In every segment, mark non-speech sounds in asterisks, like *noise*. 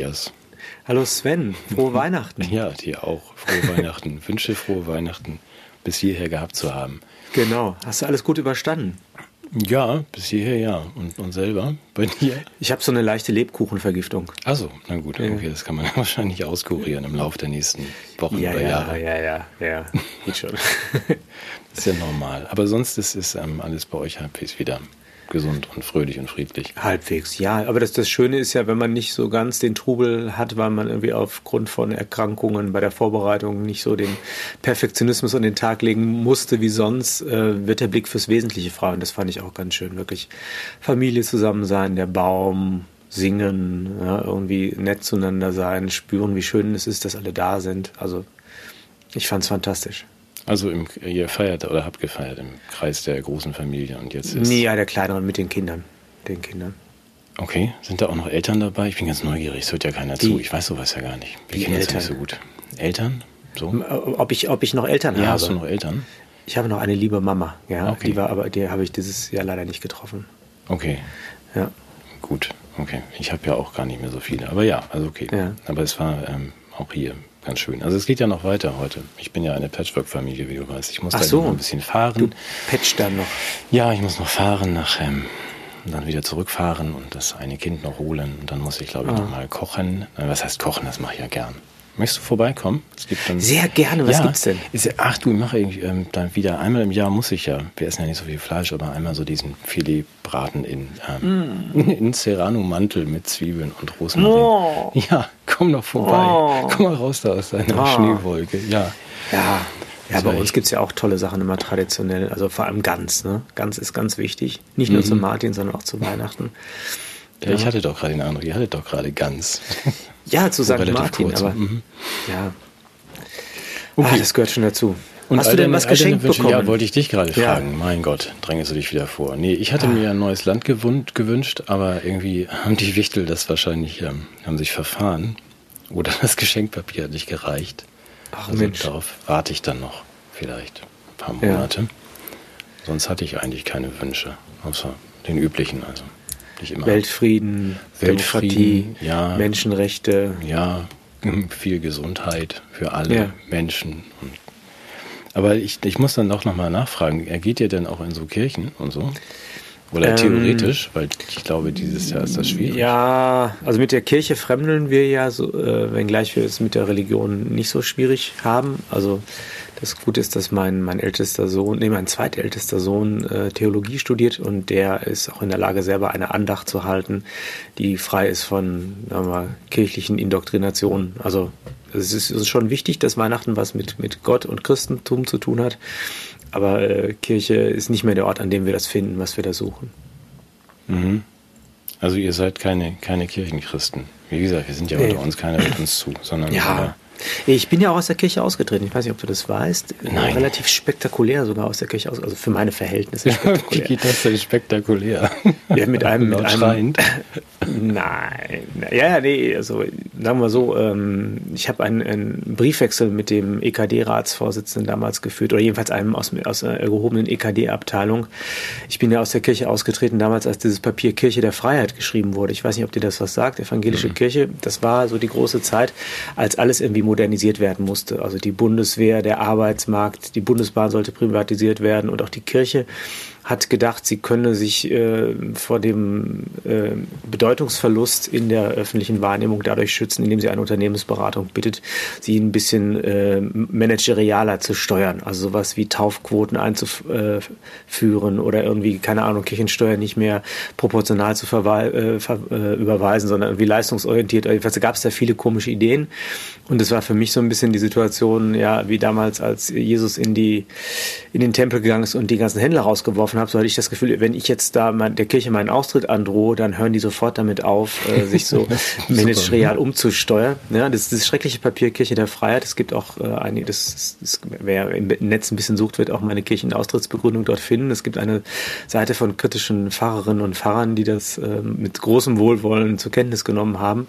Hallo Matthias. Hallo Sven, frohe *laughs* Weihnachten. Ja, dir auch. Frohe Weihnachten. *laughs* Wünsche frohe Weihnachten bis hierher gehabt zu haben. Genau. Hast du alles gut überstanden? Ja, bis hierher ja. Und, und selber bei dir? Ich habe so eine leichte Lebkuchenvergiftung. Achso, na gut, ja. okay, das kann man *laughs* wahrscheinlich auskurieren im Laufe der nächsten Wochen ja, oder ja, Jahre. Ja, ja, ja, geht schon. das ist ja normal. Aber sonst ist, ist ähm, alles bei euch halbwegs wieder gesund und fröhlich und friedlich. Halbwegs, ja. Aber das, das Schöne ist ja, wenn man nicht so ganz den Trubel hat, weil man irgendwie aufgrund von Erkrankungen bei der Vorbereitung nicht so den Perfektionismus an den Tag legen musste wie sonst, äh, wird der Blick fürs Wesentliche frei. Und das fand ich auch ganz schön. Wirklich Familie zusammen sein, der Baum, singen, ja, irgendwie nett zueinander sein, spüren, wie schön es ist, dass alle da sind. Also ich fand es fantastisch. Also im, ihr feiert oder habt gefeiert im Kreis der großen Familie und jetzt ist. Nee, ja, der kleineren mit den Kindern. Den Kindern. Okay, sind da auch noch Eltern dabei? Ich bin ganz neugierig, es hört ja keiner Die- zu. Ich weiß sowas ja gar nicht. Wir kennen Eltern. nicht so gut. Eltern? So? Ob ich, ob ich noch Eltern Ja, habe? hast du noch Eltern? Ich habe noch eine liebe Mama, ja. Okay. Die war aber, die habe ich dieses Jahr leider nicht getroffen. Okay, Ja. gut. Okay. Ich habe ja auch gar nicht mehr so viele. Aber ja, also okay. Ja. Aber es war ähm, auch hier ganz schön. Also es geht ja noch weiter heute. Ich bin ja eine Patchwork-Familie, wie du weißt. Ich muss Ach da so. noch ein bisschen fahren. Du patcht dann noch. Ja, ich muss noch fahren nach, ähm, und dann wieder zurückfahren und das eine Kind noch holen. Und dann muss ich, glaube ich, Ah. noch mal kochen. Was heißt kochen? Das mache ich ja gern. Möchtest du vorbeikommen? Es gibt dann Sehr gerne. Was ja, gibt's denn? Ist, ach du, ich mache irgendwie, ähm, dann wieder einmal im Jahr muss ich ja. Wir essen ja nicht so viel Fleisch, aber einmal so diesen Filetbraten in, ähm, *laughs* in Serrano-Mantel mit Zwiebeln und Rosmarin. Mm. Oh. Ja, komm doch vorbei. Oh. Komm mal raus da aus deiner Ah. Schneewolke. Ja. Ja. Ja, bei uns echt- gibt's ja auch tolle Sachen immer traditionell. Also vor allem Gans. Ne? Gans ist ganz wichtig. Nicht nur Mhm. zu Martin, sondern auch zu Weihnachten. ja. Ich hatte doch gerade den Eindruck, ihr hattet doch gerade ganz. *laughs* Ja, zu St. Martin. kurz. Aber Mhm. ja. Okay. Ah, das gehört schon dazu. Und Hast du denn was geschenkt Wünsche- bekommen? Ja, wollte ich dich gerade Ja. fragen. Mein Gott, drängst du dich wieder vor. Nee, ich hatte mir ein neues Land gewünscht, aber irgendwie haben die Wichtel das wahrscheinlich, ähm, haben sich verfahren. Oder das Geschenkpapier hat nicht gereicht. Ach Also Mensch. darauf warte ich dann noch vielleicht ein paar Ja. Monate. Sonst hatte ich eigentlich keine Wünsche, außer den üblichen. Also nicht immer. Weltfrieden, Demokratie, Weltfrieden, ja. Menschenrechte. Ja, *laughs* viel Gesundheit für alle Ja. Menschen. Aber ich, ich muss dann auch nochmal nachfragen, er geht ihr denn auch in so Kirchen und so? Oder Ähm, theoretisch, weil ich glaube, dieses Jahr ist das schwierig. Ja, also mit der Kirche fremdeln wir ja, so, äh, wenngleich wir es mit der Religion nicht so schwierig haben. Also das Gute ist, dass mein, mein ältester Sohn, nee, mein zweitältester Sohn äh, Theologie studiert und der ist auch in der Lage, selber eine Andacht zu halten, die frei ist von sagen wir kirchlichen Indoktrinationen. Also es ist, es ist schon wichtig, dass Weihnachten was mit, mit Gott und Christentum zu tun hat. Aber äh, Kirche ist nicht mehr der Ort, an dem wir das finden, was wir da suchen. Mhm. Also ihr seid keine, keine Kirchenchristen. Wie gesagt, wir sind ja Nee. unter uns, keiner hört uns zu, sondern Ja. Ich bin ja auch aus der Kirche ausgetreten. Ich weiß nicht, ob du das weißt. Nein. Relativ spektakulär sogar aus der Kirche aus. Also für meine Verhältnisse Wie spektakulär. geht das denn spektakulär? *laughs* Ja, mit einem, mit Laut einem schreiend. *laughs* Nein, ja, nee, also sagen wir so, ähm, ich habe einen, einen Briefwechsel mit dem EKD-Ratsvorsitzenden damals geführt, oder jedenfalls einem aus, aus einer gehobenen EKD-Abteilung. Ich bin ja aus der Kirche ausgetreten, damals, als dieses Papier Kirche der Freiheit geschrieben wurde. Ich weiß nicht, ob dir das was sagt, evangelische Kirche. Das war so die große Zeit, als alles irgendwie modernisiert werden musste. Also die Bundeswehr, der Arbeitsmarkt, die Bundesbahn sollte privatisiert werden und auch die Kirche hat gedacht, sie könne sich äh, vor dem äh, Bedeutungsverlust in der öffentlichen Wahrnehmung dadurch schützen, indem sie eine Unternehmensberatung bittet, sie ein bisschen äh, managerialer zu steuern. Also sowas wie Taufquoten einzuführen oder irgendwie, keine Ahnung, Kirchensteuer nicht mehr proportional zu äh, äh, überweisen, sondern irgendwie leistungsorientiert. Jedenfalls gab es da viele komische Ideen. Und es war für mich so ein bisschen die Situation, ja, wie damals, als Jesus in die in den Tempel gegangen ist und die ganzen Händler rausgeworfen habe, so hatte ich das Gefühl, wenn ich jetzt da mein, der Kirche meinen Austritt androhe, dann hören die sofort damit auf, äh, *laughs* sich so managerial umzusteuern. Ja, das ist das schreckliche Papier Kirche der Freiheit. Es gibt auch äh, einige, das, das, wer im Netz ein bisschen sucht, wird auch meine Kirchenaustrittsbegründung dort finden. Es gibt eine Seite von kritischen Pfarrerinnen und Pfarrern, die das äh, mit großem Wohlwollen zur Kenntnis genommen haben.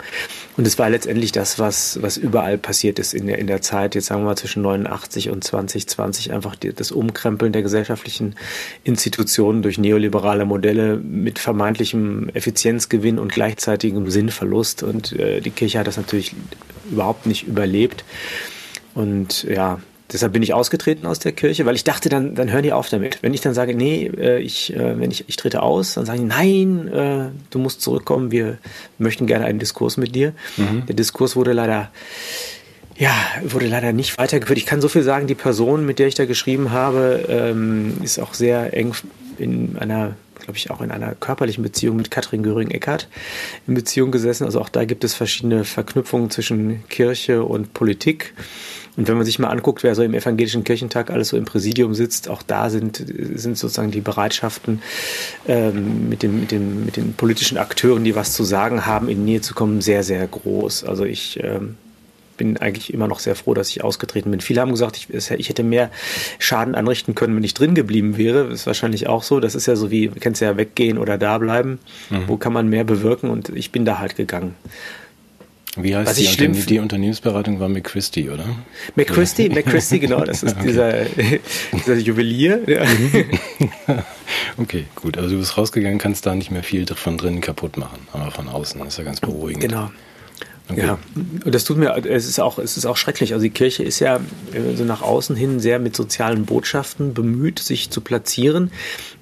Und es war letztendlich das, was, was überall passiert ist in der, in der Zeit, jetzt sagen wir mal zwischen 89 und 2020, einfach die, das Umkrempeln der gesellschaftlichen Institutionen durch neoliberale Modelle mit vermeintlichem Effizienzgewinn und gleichzeitigem Sinnverlust. Und äh, die Kirche hat das natürlich überhaupt nicht überlebt. Und ja, deshalb bin ich ausgetreten aus der Kirche, weil ich dachte, dann, dann hören die auf damit. Wenn ich dann sage, nee, äh, ich, äh, wenn ich, ich trete aus, dann sagen die, nein, äh, du musst zurückkommen, wir möchten gerne einen Diskurs mit dir. Mhm. Der Diskurs wurde leider ja, wurde leider nicht weitergeführt. Ich kann so viel sagen, die Person, mit der ich da geschrieben habe, ähm, ist auch sehr eng in einer, glaube ich, auch in einer körperlichen Beziehung mit Katrin Göring-Eckardt in Beziehung gesessen. Also auch da gibt es verschiedene Verknüpfungen zwischen Kirche und Politik. Und wenn man sich mal anguckt, wer so im evangelischen Kirchentag alles so im Präsidium sitzt, auch da sind, sind sozusagen die Bereitschaften, ähm, mit, dem, mit, dem, mit den politischen Akteuren, die was zu sagen haben, in Nähe zu kommen, sehr, sehr groß. Also ich ähm, bin eigentlich immer noch sehr froh, dass ich ausgetreten bin. Viele haben gesagt, ich, ich hätte mehr Schaden anrichten können, wenn ich drin geblieben wäre. Das ist wahrscheinlich auch so. Das ist ja so wie, du kennst ja weggehen oder da bleiben. Mhm. Wo kann man mehr bewirken? Und ich bin da halt gegangen. Wie heißt die, Unterne die Unternehmensberatung war McChristie, oder? McChristie, McChristie, genau, das ist *laughs* okay. dieser, *laughs* dieser Juwelier. Ja. *laughs* okay, gut. Also du bist rausgegangen, kannst da nicht mehr viel von drinnen kaputt machen, aber von außen das ist ja ganz beruhigend. Genau. Okay. Ja, und das tut mir, es ist auch, es ist auch schrecklich. Also die Kirche ist ja äh, so nach außen hin sehr mit sozialen Botschaften bemüht, sich zu platzieren,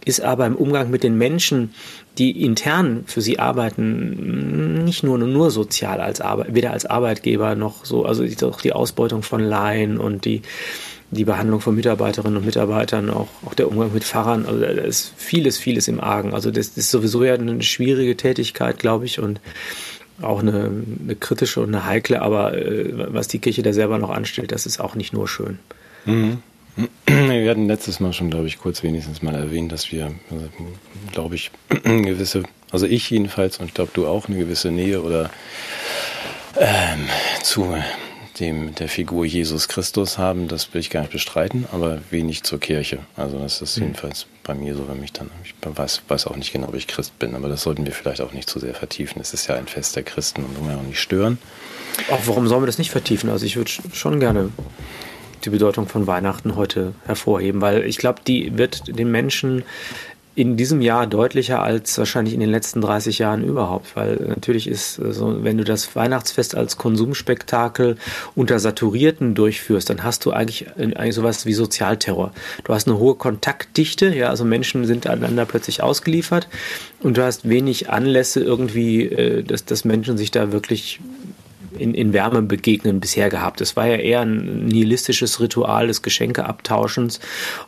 ist aber im Umgang mit den Menschen, die intern für sie arbeiten, nicht nur nur sozial als Arbeit, weder als Arbeitgeber noch so, also auch die Ausbeutung von Laien und die die Behandlung von Mitarbeiterinnen und Mitarbeitern, auch, auch der Umgang mit Pfarrern, also da ist vieles, vieles im Argen. Also das, das ist sowieso ja eine schwierige Tätigkeit, glaube ich, und auch eine, eine kritische und eine heikle, aber äh, was die Kirche da selber noch anstellt, das ist auch nicht nur schön. Mhm. *clears throat* Wir hatten letztes Mal schon, glaube ich, kurz wenigstens mal erwähnt, dass wir, also, glaube ich, eine *clears throat* gewisse, also ich jedenfalls und ich glaube du auch, eine gewisse Nähe oder ähm, zu dem, der Figur Jesus Christus haben, das will ich gar nicht bestreiten, aber wenig zur Kirche. Also das ist mhm. jedenfalls bei mir so, wenn mich dann, ich weiß, weiß auch nicht genau, ob ich Christ bin, aber das sollten wir vielleicht auch nicht zu sehr vertiefen. Es ist ja ein Fest der Christen und wollen wir auch nicht stören. Auch warum sollen wir das nicht vertiefen? Also ich würde schon gerne die Bedeutung von Weihnachten heute hervorheben, weil ich glaube, die wird den Menschen in diesem Jahr deutlicher als wahrscheinlich in den letzten 30 Jahren überhaupt, weil natürlich ist so, wenn du das Weihnachtsfest als Konsumspektakel unter Saturierten durchführst, dann hast du eigentlich, eigentlich sowas wie Sozialterror. Du hast eine hohe Kontaktdichte, ja, also Menschen sind aneinander plötzlich ausgeliefert und du hast wenig Anlässe irgendwie, äh, dass, dass Menschen sich da wirklich in, in Wärme begegnen bisher gehabt. Es war ja eher ein nihilistisches Ritual des Geschenkeabtauschens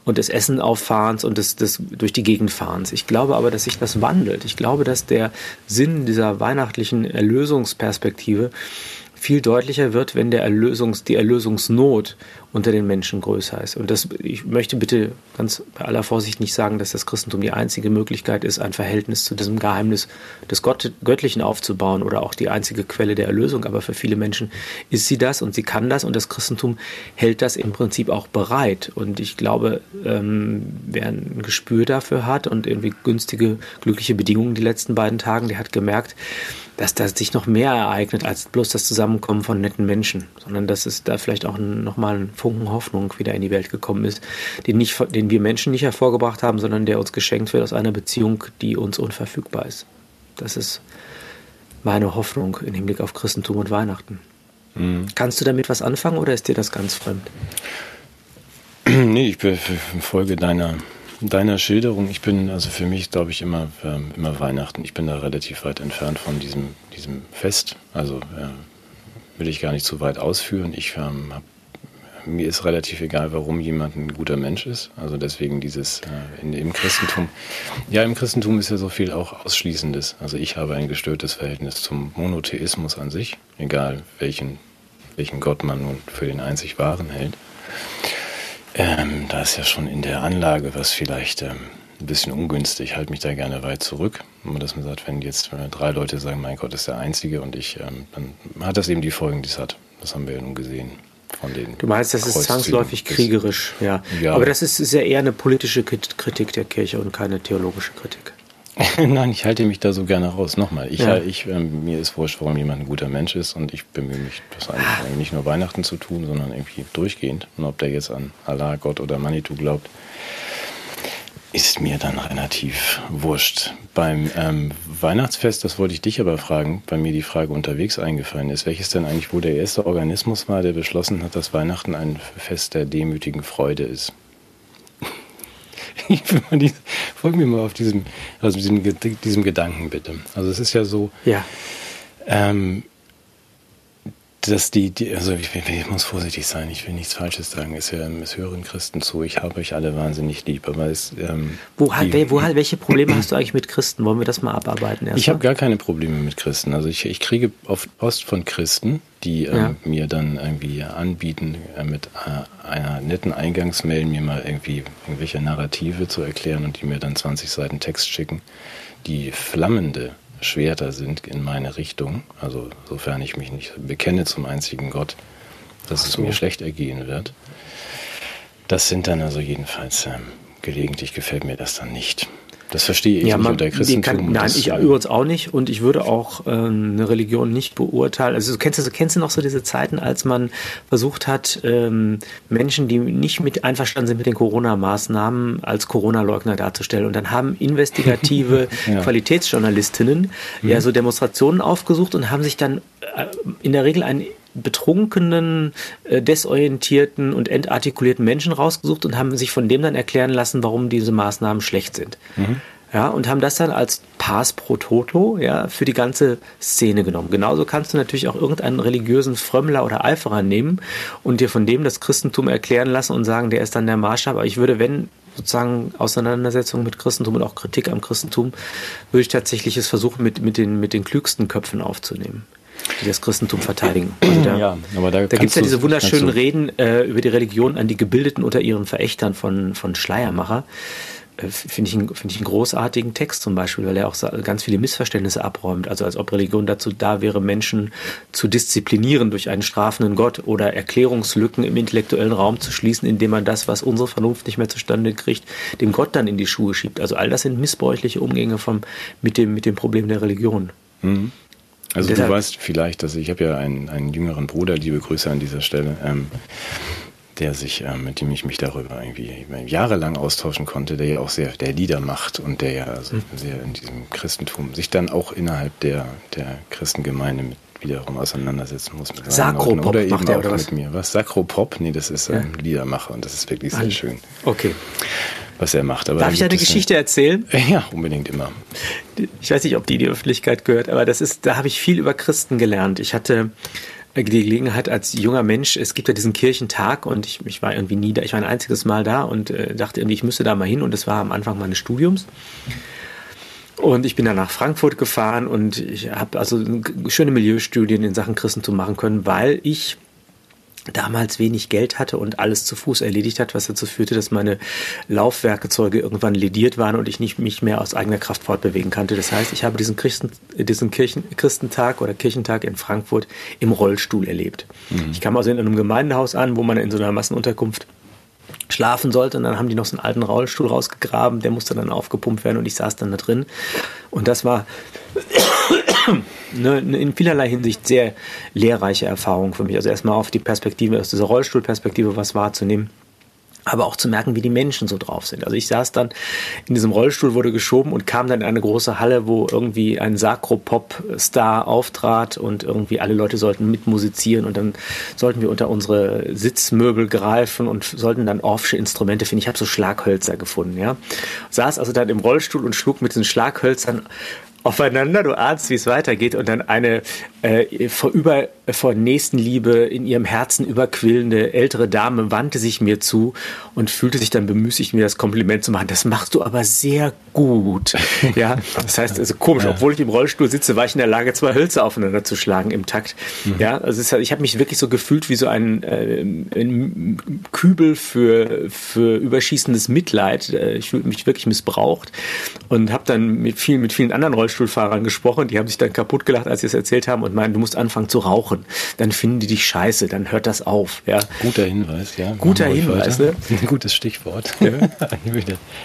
und des Essenauffahrens und des, des durch die Gegend fahrens. Ich glaube aber, dass sich das wandelt. Ich glaube, dass der Sinn dieser weihnachtlichen Erlösungsperspektive viel deutlicher wird, wenn der Erlösungs, die Erlösungsnot unter den Menschen größer ist. Und das, ich möchte bitte ganz bei aller Vorsicht nicht sagen, dass das Christentum die einzige Möglichkeit ist, ein Verhältnis zu diesem Geheimnis des Gott, Göttlichen aufzubauen oder auch die einzige Quelle der Erlösung. Aber für viele Menschen ist sie das und sie kann das und das Christentum hält das im Prinzip auch bereit. Und ich glaube, ähm, wer ein Gespür dafür hat und irgendwie günstige, glückliche Bedingungen die letzten beiden Tagen, der hat gemerkt, dass da sich noch mehr ereignet als bloß das Zusammenkommen von netten Menschen, sondern dass es da vielleicht auch nochmal ein Funken Hoffnung wieder in die Welt gekommen ist, den, nicht, den wir Menschen nicht hervorgebracht haben, sondern der uns geschenkt wird aus einer Beziehung, die uns unverfügbar ist. Das ist meine Hoffnung im Hinblick auf Christentum und Weihnachten. Mhm. Kannst du damit was anfangen oder ist dir das ganz fremd? Nee, ich folge deiner deiner Schilderung, ich bin, also für mich glaube ich immer, ähm, immer Weihnachten. Ich bin da relativ weit entfernt von diesem, diesem Fest. Also äh, will ich gar nicht zu weit ausführen. Ich ähm, hab, mir ist relativ egal, warum jemand ein guter Mensch ist. Also deswegen dieses äh, in, im Christentum. Ja, im Christentum ist ja so viel auch Ausschließendes. Also ich habe ein gestörtes Verhältnis zum Monotheismus an sich, egal welchen, welchen Gott man nun für den einzig wahren hält. Ähm, da ist ja schon in der Anlage was vielleicht ähm, ein bisschen ungünstig. Ich halte mich da gerne weit zurück. dass man sagt, wenn jetzt wenn drei Leute sagen, mein Gott ist der Einzige und ich, ähm, dann hat das eben die Folgen, die es hat. Das haben wir ja nun gesehen. Von den du meinst, das ist zwangsläufig kriegerisch, ja. ja. Aber das ist, ist ja eher eine politische Kritik der Kirche und keine theologische Kritik. *laughs* Nein, ich halte mich da so gerne raus. Nochmal, ich, ja. ich, äh, mir ist wurscht, warum jemand ein guter Mensch ist und ich bemühe mich, das eigentlich nicht nur Weihnachten zu tun, sondern irgendwie durchgehend. Und ob der jetzt an Allah, Gott oder Manitou glaubt, ist mir dann relativ wurscht. Beim ähm, Weihnachtsfest, das wollte ich dich aber fragen, bei mir die Frage unterwegs eingefallen ist, welches denn eigentlich wohl der erste Organismus war, der beschlossen hat, dass Weihnachten ein Fest der demütigen Freude ist. *laughs* ich will mal die, folg mir mal auf diesem, also diesem, diesem Gedanken bitte. Also es ist ja so, ja. Ähm, dass die, die also ich, ich, muss vorsichtig sein, ich will nichts Falsches sagen. Es, es hören Christen zu, ich habe euch alle wahnsinnig lieb, aber es. Ähm, wo, die, wo, welche Probleme hast du eigentlich mit Christen? Wollen wir das mal abarbeiten? Ich habe gar keine Probleme mit Christen. Also ich, ich kriege oft Post von Christen, die ähm, ja. mir dann irgendwie anbieten, äh, mit äh, einer netten Eingangsmail mir mal irgendwie irgendwelche Narrative zu erklären und die mir dann 20 Seiten Text schicken, die flammende Schwerter sind in meine Richtung, also sofern ich mich nicht bekenne zum einzigen Gott, dass so. es mir schlecht ergehen wird. Das sind dann also jedenfalls, ähm, gelegentlich gefällt mir das dann nicht. Das verstehe ich ja, nicht man, unter Christentum. Kann, nein, ich übrigens auch nicht und ich würde auch äh, eine Religion nicht beurteilen. Also kennst du, kennst du noch so diese Zeiten, als man versucht hat, ähm, Menschen, die nicht mit einverstanden sind mit den Corona-Maßnahmen, als Corona-Leugner darzustellen. Und dann haben investigative *laughs* ja. Qualitätsjournalistinnen mhm. ja so Demonstrationen aufgesucht und haben sich dann äh, in der Regel ein betrunkenen, äh, desorientierten und entartikulierten Menschen rausgesucht und haben sich von dem dann erklären lassen, warum diese Maßnahmen schlecht sind. Mhm. Ja, und haben das dann als Pass pro Toto ja, für die ganze Szene genommen. Genauso kannst du natürlich auch irgendeinen religiösen Frömmler oder Eiferer nehmen und dir von dem das Christentum erklären lassen und sagen, der ist dann der Maßstab. Aber ich würde, wenn sozusagen Auseinandersetzung mit Christentum und auch Kritik am Christentum, würde ich tatsächlich es versuchen, mit, mit, den, mit den klügsten Köpfen aufzunehmen die das Christentum verteidigen. Also da, ja, aber da, da gibt es ja diese wunderschönen Reden äh, über die Religion an die Gebildeten unter ihren Verächtern von, von Schleiermacher. Äh, Finde ich, find ich einen großartigen Text zum Beispiel, weil er auch ganz viele Missverständnisse abräumt. Also als ob Religion dazu da wäre, Menschen zu disziplinieren durch einen strafenden Gott oder Erklärungslücken im intellektuellen Raum zu schließen, indem man das, was unsere Vernunft nicht mehr zustande kriegt, dem Gott dann in die Schuhe schiebt. Also all das sind missbräuchliche Umgänge vom, mit, dem, mit dem Problem der Religion. Mhm. Also Deshalb, du weißt vielleicht, dass ich habe ja einen, einen jüngeren Bruder, liebe Grüße an dieser Stelle, ähm, der sich, ähm, mit dem ich mich darüber irgendwie jahrelang austauschen konnte, der ja auch sehr, der Lieder macht und der ja also mhm. sehr in diesem Christentum sich dann auch innerhalb der, der Christengemeinde mit wiederum auseinandersetzen muss mit Sakropop oder eben macht er, auch oder mit mir. Was? Sakropop? Nee, das ist ein ja. Liedermacher und das ist wirklich sehr schön. Okay was er macht. Aber Darf ich eine Geschichte erzählen? *laughs* Ja, unbedingt immer. Ich weiß nicht, ob die in die Öffentlichkeit gehört, aber das ist, da habe ich viel über Christen gelernt. Ich hatte die Gelegenheit als junger Mensch, es gibt ja diesen Kirchentag und ich, ich war irgendwie nie da, ich war ein einziges Mal da und äh, dachte irgendwie, ich müsste da mal hin und es war am Anfang meines Studiums. Und ich bin dann nach Frankfurt gefahren und ich habe also schöne Milieustudien in Sachen Christentum machen können, weil ich damals wenig Geld hatte und alles zu Fuß erledigt hat, was dazu führte, dass meine Laufwerkezeuge irgendwann lediert waren und ich nicht mich mehr aus eigener Kraft fortbewegen konnte. Das heißt, ich habe diesen, Christen, diesen Kirchen, Christentag oder Kirchentag in Frankfurt im Rollstuhl erlebt. Mhm. Ich kam also in einem Gemeindehaus an, wo man in so einer Massenunterkunft schlafen sollte. Und dann haben die noch so einen alten Rollstuhl rausgegraben, der musste dann aufgepumpt werden und ich saß dann da drin. Und das war eine, *coughs* eine in vielerlei Hinsicht sehr lehrreiche Erfahrung für mich. Also erstmal auf die Perspektive, aus dieser Rollstuhlperspektive was wahrzunehmen aber auch zu merken, wie die Menschen so drauf sind. Also ich saß dann in diesem Rollstuhl, wurde geschoben und kam dann in eine große Halle, wo irgendwie ein Sakro-Pop-Star auftrat und irgendwie alle Leute sollten mitmusizieren und dann sollten wir unter unsere Sitzmöbel greifen und sollten dann Orffsche Instrumente finden. Ich habe so Schlaghölzer gefunden, ja. Saß also dann im Rollstuhl und schlug mit diesen Schlaghölzern aufeinander, du ahnst, wie es weitergeht und dann eine äh, vor, über, vor Nächstenliebe in ihrem Herzen überquillende ältere Dame wandte sich mir zu und fühlte sich dann bemüßigt, mir das Kompliment zu machen. Das machst du aber sehr gut. *laughs* ja, das heißt, also komisch, ja. obwohl ich im Rollstuhl sitze, war ich in der Lage, zwei Hölzer aufeinander zu schlagen im Takt. Mhm. Ja, also ist, ich habe mich wirklich so gefühlt wie so ein, äh, ein Kübel für, für überschießendes Mitleid. Äh, ich fühlte mich wirklich missbraucht und habe dann mit vielen, mit vielen anderen Rollstuhl Rollstuhlfahrern gesprochen, die haben sich dann kaputt gelacht, als sie es erzählt haben und meinen, du musst anfangen zu rauchen. Dann finden die dich scheiße, dann hört das auf. Ja. Guter Hinweis, ja. Guter Hinweis, ne? Ein *laughs* gutes Stichwort. Ja. *laughs*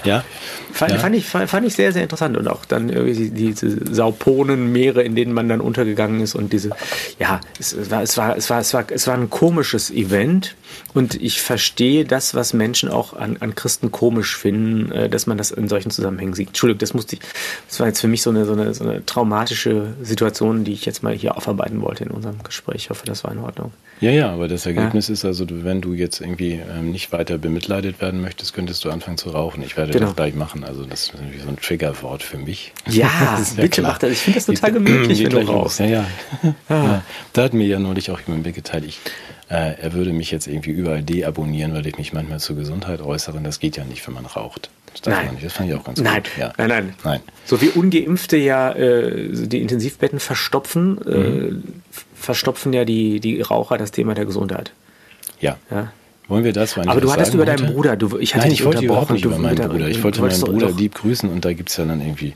ja. Fand, ja. Fand, ich, fand ich sehr, sehr interessant. Und auch dann irgendwie diese Sauponenmeere, in denen man dann untergegangen ist und diese, ja, es war, es war, es war, es war, es war ein komisches Event und ich verstehe das, was Menschen auch an, an Christen komisch finden, äh, dass man das in solchen Zusammenhängen sieht. Entschuldigung, das musste ich, das war jetzt für mich so eine, so eine, so eine traumatische Situation, die ich jetzt mal hier aufarbeiten wollte in unserem Gespräch. Ich hoffe, das war in Ordnung. Ja, ja, aber das Ergebnis ja. ist also, wenn du jetzt irgendwie ähm, nicht weiter bemitleidet werden möchtest, könntest du anfangen zu rauchen. Ich werde genau. das gleich machen. Also das ist irgendwie so ein Triggerwort für mich. Ja, *laughs* bitte mach das. Ich finde das total gemütlich, wenn du rauchst. Ja, ja. Ah. ja. Da hat mir ja neulich auch jemand mitgeteilt, ich äh, er würde mich jetzt irgendwie überall deabonnieren, weil ich mich manchmal zur Gesundheit äußere. Das geht ja nicht, wenn man raucht. Das nein. Das fand ich auch ganz nein. gut. Ja. Nein, nein, nein. So wie Ungeimpfte ja äh, die Intensivbetten verstopfen, äh, mhm. äh, verstopfen ja die, die Raucher das Thema der Gesundheit. Ja. ja. Wollen wir das mal Aber du hattest über deinen Bruder, du, ich hatte Nein, ich wollte überhaupt nicht über meinen Bruder. Ich wollte meinen Bruder lieb grüßen und da gibt es ja dann irgendwie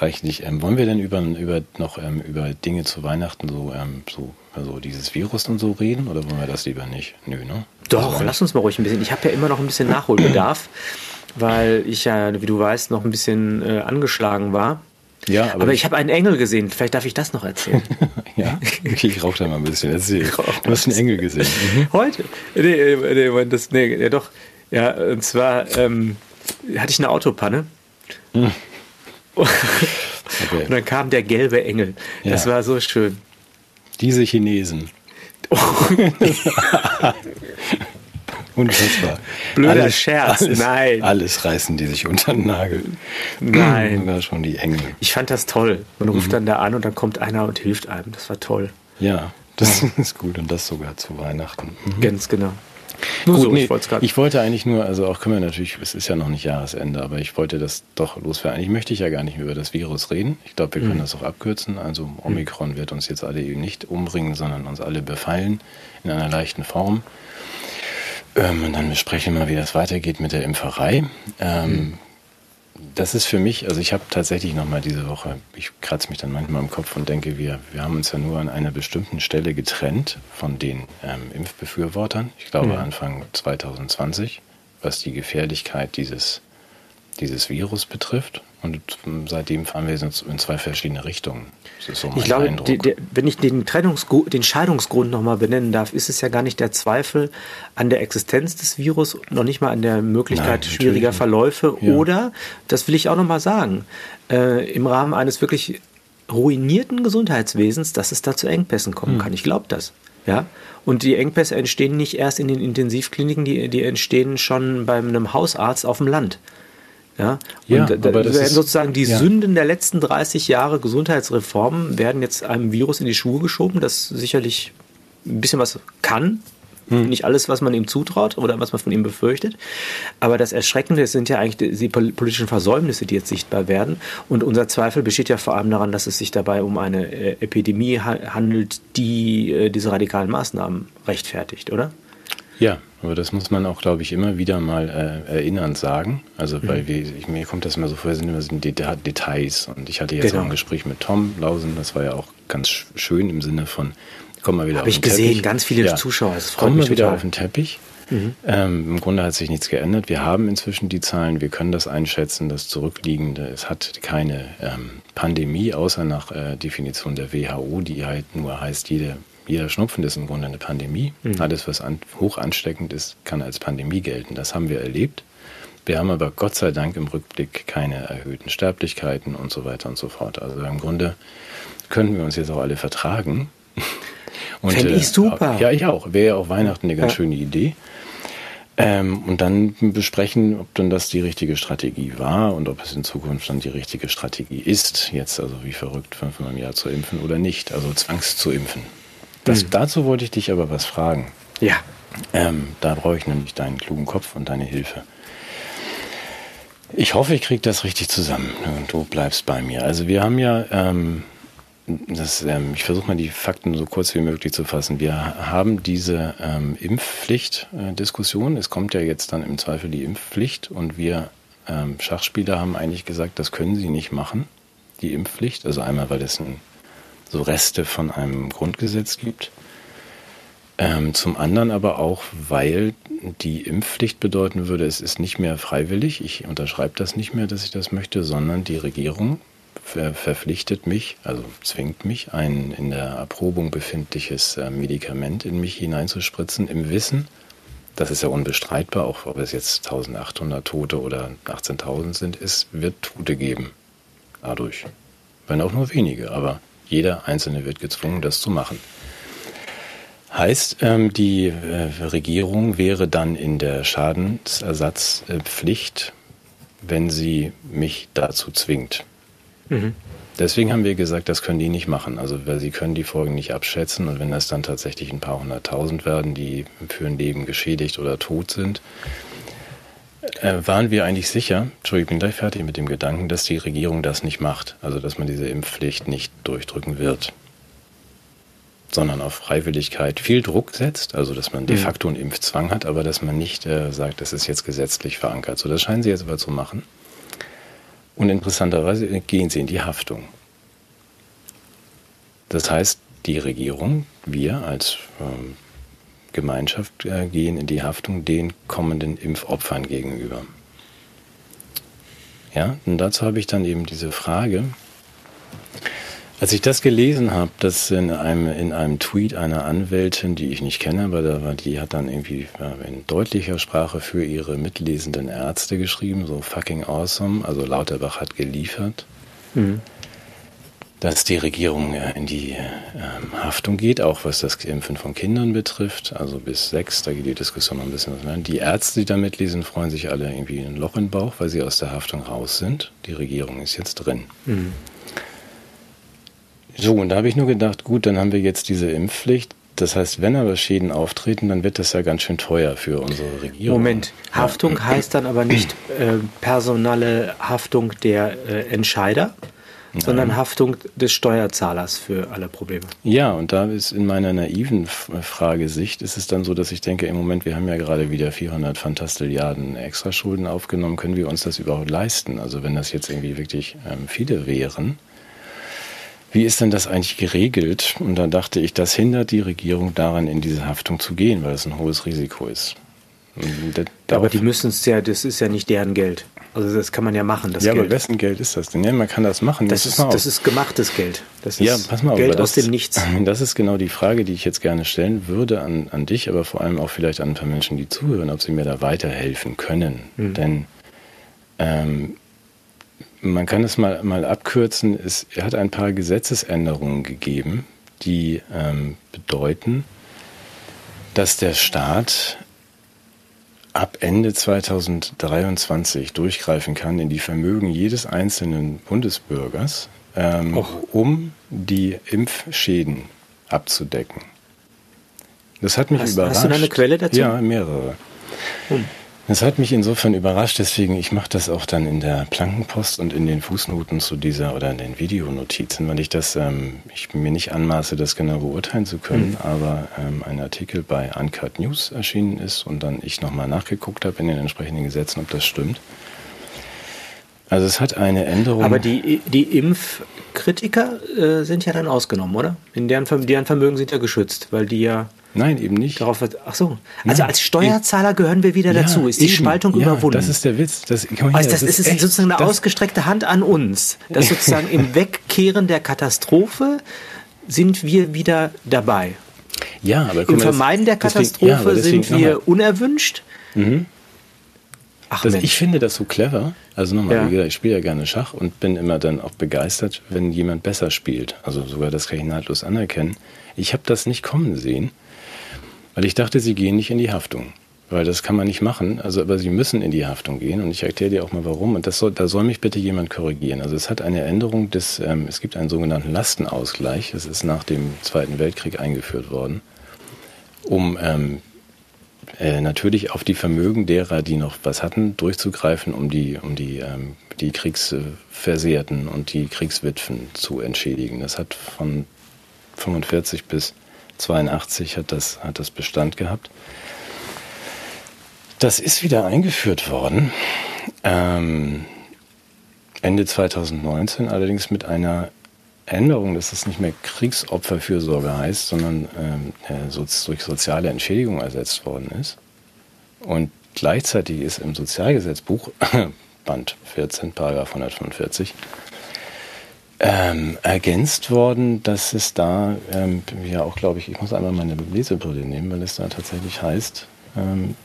reichlich. Ähm, wollen wir denn über, über noch ähm, über Dinge zu Weihnachten so, ähm, so also dieses Virus und so reden oder wollen wir das lieber nicht? Nö, ne? Doch, also, lass uns mal ruhig ein bisschen. Ich habe ja immer noch ein bisschen Nachholbedarf, *clears throat* weil ich ja, wie du weißt, noch ein bisschen äh, angeschlagen war. Ja, aber, aber ich habe einen Engel gesehen. Vielleicht darf ich das noch erzählen. *laughs* ja, okay, ich rauche da mal ein bisschen. Erzähl. *laughs* Du hast einen Engel gesehen. Mhm. Heute? Nee, nee, das, nee, ja doch. Ja, und zwar ähm, hatte ich eine Autopanne. Hm. *laughs* Okay. Und dann kam der gelbe Engel. Das ja. war so schön. Diese Chinesen. *laughs* Unfassbar. Blöder alles, Scherz, alles, nein. Alles reißen die sich unter den Nagel. Nein. Das war schon die Engel. Ich fand das toll. Man ruft mhm. dann da an und dann kommt einer und hilft einem. Das war toll. Ja, das *laughs* ist gut und das sogar zu Weihnachten. Mhm. Ganz genau. Nur Gut, so, nee, ich, ich, wollte eigentlich nur, also auch können wir natürlich, es ist ja noch nicht Jahresende, aber ich wollte das doch loswerden. Eigentlich möchte ich ja gar nicht über das Virus reden. Ich glaube, wir können mhm. das auch abkürzen. Also Omikron wird uns jetzt alle eben nicht umbringen, sondern uns alle befallen in einer leichten Form. Ähm, und dann besprechen wir, wie das weitergeht mit der Impferei. Ähm, mhm das ist für mich, also ich habe tatsächlich nochmal diese Woche, ich kratze mich dann manchmal im Kopf und denke, wir, wir haben uns ja nur an einer bestimmten Stelle getrennt von den ähm, Impfbefürwortern. Ich glaube mhm. Anfang 2020, was die Gefährlichkeit dieses dieses Virus betrifft. Und seitdem fahren wir in zwei verschiedene Richtungen. So ich glaube, die, die, wenn ich den, Trennungsgrund, den Scheidungsgrund nochmal benennen darf, ist es ja gar nicht der Zweifel an der Existenz des Virus, noch nicht mal an der Möglichkeit Nein, schwieriger Verläufe. Ja. Oder, das will ich auch nochmal sagen, äh, im Rahmen eines wirklich ruinierten Gesundheitswesens, dass es da zu Engpässen kommen hm. kann. Ich glaube das. Ja, und die Engpässe entstehen nicht erst in den Intensivkliniken, die, die entstehen schon bei einem Hausarzt auf dem Land. Ja, ja und aber das werden sozusagen die ja. Sünden der letzten 30 Jahre Gesundheitsreformen werden jetzt einem Virus in die Schuhe geschoben, das sicherlich ein bisschen was kann. Hm. Nicht alles, was man ihm zutraut oder was man von ihm befürchtet. Aber das Erschreckende sind ja eigentlich die politischen Versäumnisse, die jetzt sichtbar werden. Und unser Zweifel besteht ja vor allem daran, dass es sich dabei um eine äh, Epidemie handelt, die äh, diese radikalen Maßnahmen rechtfertigt, oder? Ja, aber das muss man auch, glaube ich, immer wieder mal äh, erinnernd sagen. Also, mhm. weil wir, ich, mir kommt das immer so vor, wir sind immer so Details. Und ich hatte jetzt genau. auch ein Gespräch mit Tom Lausen, das war ja auch ganz schön im Sinne von, komm mal wieder Hab auf den Teppich. Habe ich gesehen, ganz viele ja. Zuschauer. Das komm mal wieder auf den Teppich. Mhm. Ähm, Im Grunde hat sich nichts geändert. Wir haben inzwischen die Zahlen, wir können das einschätzen, das Zurückliegende. Es hat keine ähm, Pandemie, außer nach äh, Definition der WHO, die halt nur heißt, jede jeder Schnupfen ist im Grunde eine Pandemie. Mhm. Alles, was an, hoch ansteckend ist, kann als Pandemie gelten. Das haben wir erlebt. Wir haben aber Gott sei Dank im Rückblick keine erhöhten Sterblichkeiten und so weiter und so fort. Also im Grunde können wir uns jetzt auch alle vertragen. *laughs* Fände ich äh, super. Ja, ich auch. Wäre ja auch Weihnachten eine ganz ja. schöne Idee. Ähm, und dann besprechen, ob denn das die richtige Strategie war und ob es in Zukunft dann die richtige Strategie ist, jetzt also wie verrückt fünfmal im Jahr zu impfen oder nicht, also zwangs zu impfen. Das, mhm. Dazu wollte ich dich aber was fragen. Ja. Ähm, da brauche ich nämlich deinen klugen Kopf und deine Hilfe. Ich hoffe, ich kriege das richtig zusammen und du bleibst bei mir. Also wir haben ja, ähm, das, ähm, ich versuche mal die Fakten so kurz wie möglich zu fassen. Wir haben diese ähm, Impfpflicht-Diskussion. Es kommt ja jetzt dann im Zweifel die Impfpflicht und wir ähm, Schachspieler haben eigentlich gesagt, das können sie nicht machen die Impfpflicht. Also einmal, weil es ein, so Reste von einem Grundgesetz gibt. Ähm, zum anderen aber auch, weil die Impfpflicht bedeuten würde, es ist nicht mehr freiwillig, ich unterschreibe das nicht mehr, dass ich das möchte, sondern die Regierung ver verpflichtet mich, also zwingt mich, ein in der Erprobung befindliches äh, Medikament in mich hineinzuspritzen, im Wissen, das ist ja unbestreitbar, auch ob es jetzt 1800 Tote oder 18.000 sind, es wird Tote geben dadurch. Wenn auch nur wenige, aber jeder Einzelne wird gezwungen, das zu machen. Heißt, ähm, die äh, Regierung wäre dann in der Schadensersatzpflicht, wenn sie mich dazu zwingt. Mhm. Deswegen haben wir gesagt, das können die nicht machen. Also weil sie können die Folgen nicht abschätzen und wenn das dann tatsächlich ein paar hunderttausend werden, die für ein Leben geschädigt oder tot sind, äh, waren wir eigentlich sicher, Entschuldigung, ich bin gleich fertig mit dem Gedanken, dass die Regierung das nicht macht. Also dass man diese Impfpflicht nicht durchdrücken wird sondern auf Freiwilligkeit viel Druck setzt, also dass man de mhm. facto einen Impfzwang hat, aber dass man nicht äh, sagt, das ist jetzt gesetzlich verankert. So, das scheinen sie jetzt aber zu machen. Und interessanterweise gehen sie in die Haftung. Das heißt, die Regierung, wir als ähm, Gemeinschaft äh, gehen in die Haftung den kommenden Impfopfern gegenüber. Ja, und dazu habe ich dann eben diese Frage, als ich das gelesen habe, dass in einem, in einem Tweet einer Anwältin, die ich nicht kenne, aber da war, die hat dann irgendwie in deutlicher Sprache für ihre mitlesenden Ärzte geschrieben, so fucking awesome, also Lauterbach hat geliefert, mhm. Dass die Regierung in die ähm, Haftung geht, auch was das Impfen von Kindern betrifft, also bis sechs, da geht die Diskussion noch ein bisschen mehr. Die Ärzte, die da mitlesen, freuen sich alle irgendwie ein Loch im Bauch, weil sie aus der Haftung raus sind. Die Regierung ist jetzt drin. Mhm. So, und da habe ich nur gedacht, gut, dann haben wir jetzt diese Impfpflicht. Das heißt, wenn aber Schäden auftreten, dann wird das ja ganz schön teuer für unsere Regierung. Moment, Haftung ja. heißt dann aber nicht äh, personale Haftung der äh, Entscheider, Nein. sondern Haftung des Steuerzahlers für alle Probleme. Ja, und da ist in meiner naiven Fragesicht ist es dann so, dass ich denke, im Moment, wir haben ja gerade wieder 400 Fantastilliarden Extraschulden aufgenommen, können wir uns das überhaupt leisten? Also wenn das jetzt irgendwie wirklich ähm, viele wären, wie ist denn das eigentlich geregelt? Und da dachte ich, das hindert die Regierung daran, in diese Haftung zu gehen, weil es ein hohes Risiko ist. aber die müssen es ja, das ist ja nicht deren Geld. Also das kann man ja machen, das ja, Geld. aber wessen Geld ist das denn? Ja, man kann das machen. Das, das ist, das ist gemachtes Geld. Das ist ja, pass mal Geld aus dem Nichts. *laughs* Das ist genau die Frage, die ich jetzt gerne stellen würde an, an dich, aber vor allem auch vielleicht an ein paar Menschen, die zuhören, ob sie mir da weiterhelfen können. Mhm. Denn ähm, man kann es mal, mal abkürzen, es hat ein paar Gesetzesänderungen gegeben, die ähm, bedeuten, dass der Staat ab Ende 2023 durchgreifen kann in die Vermögen jedes einzelnen Bundesbürgers, ähm, um die Impfschäden abzudecken. Das hat mich hast, überrascht. Hast du da eine Quelle dazu? Ja, mehrere. Hm. Das hat mich insofern überrascht, deswegen, ich mache das auch dann in der Plankenpost und in den Fußnoten zu dieser oder in den Videonotizen, weil ich das, ähm, ich mir nicht anmaße, das genau beurteilen zu können, mhm. aber ähm, ein Artikel bei Uncut News erschienen ist und dann ich nochmal nachgeguckt habe in den entsprechenden Gesetzen, ob das stimmt. Also es hat eine Änderung. Aber die, die Impfkritiker äh, sind ja dann ausgenommen, oder? In deren, deren Vermögen sind ja geschützt, weil die ja Nein, eben nicht. Darauf wird, ach so. Also Nein, als Steuerzahler gehören wir wieder ja, dazu. Ist die eben. Spaltung ja, überwunden? Das ist der Witz. Das, hier, also das, das ist, ist sozusagen eine ausgestreckte Hand an uns. Dass *laughs* sozusagen im Wegkehren der Katastrophe sind wir wieder dabei. Ja, aber Im Vermeiden der Katastrophe deswegen, ja, sind wir unerwünscht. Mhm. Ach, das, ich finde das so clever. Also nochmal, ja. ich spiele ja gerne Schach und bin immer dann auch begeistert, wenn jemand besser spielt. Also sogar das kann ich nahtlos anerkennen. Ich habe das nicht kommen sehen. Weil ich dachte, sie gehen nicht in die Haftung. Weil das kann man nicht machen. Also, aber sie müssen in die Haftung gehen. Und ich erkläre dir auch mal warum. Und das soll, da soll mich bitte jemand korrigieren. Also es hat eine Änderung des, ähm, es gibt einen sogenannten Lastenausgleich. Das ist nach dem Zweiten Weltkrieg eingeführt worden. Um ähm, äh, natürlich auf die Vermögen derer, die noch was hatten, durchzugreifen, um die, um die, ähm, die Kriegsversehrten und die Kriegswitwen zu entschädigen. Das hat von 45 bis 82 hat das, hat das Bestand gehabt. Das ist wieder eingeführt worden. Ähm, Ende 2019 allerdings mit einer Änderung, dass es nicht mehr Kriegsopferfürsorge heißt, sondern ähm, äh, durch soziale Entschädigung ersetzt worden ist. Und gleichzeitig ist im Sozialgesetzbuch, *coughs* Band 14, Paragraph 145, ähm, ergänzt worden, dass es da ähm, ja auch, glaube ich, ich muss einmal meine Lesebrille nehmen, weil es da tatsächlich heißt, ähm,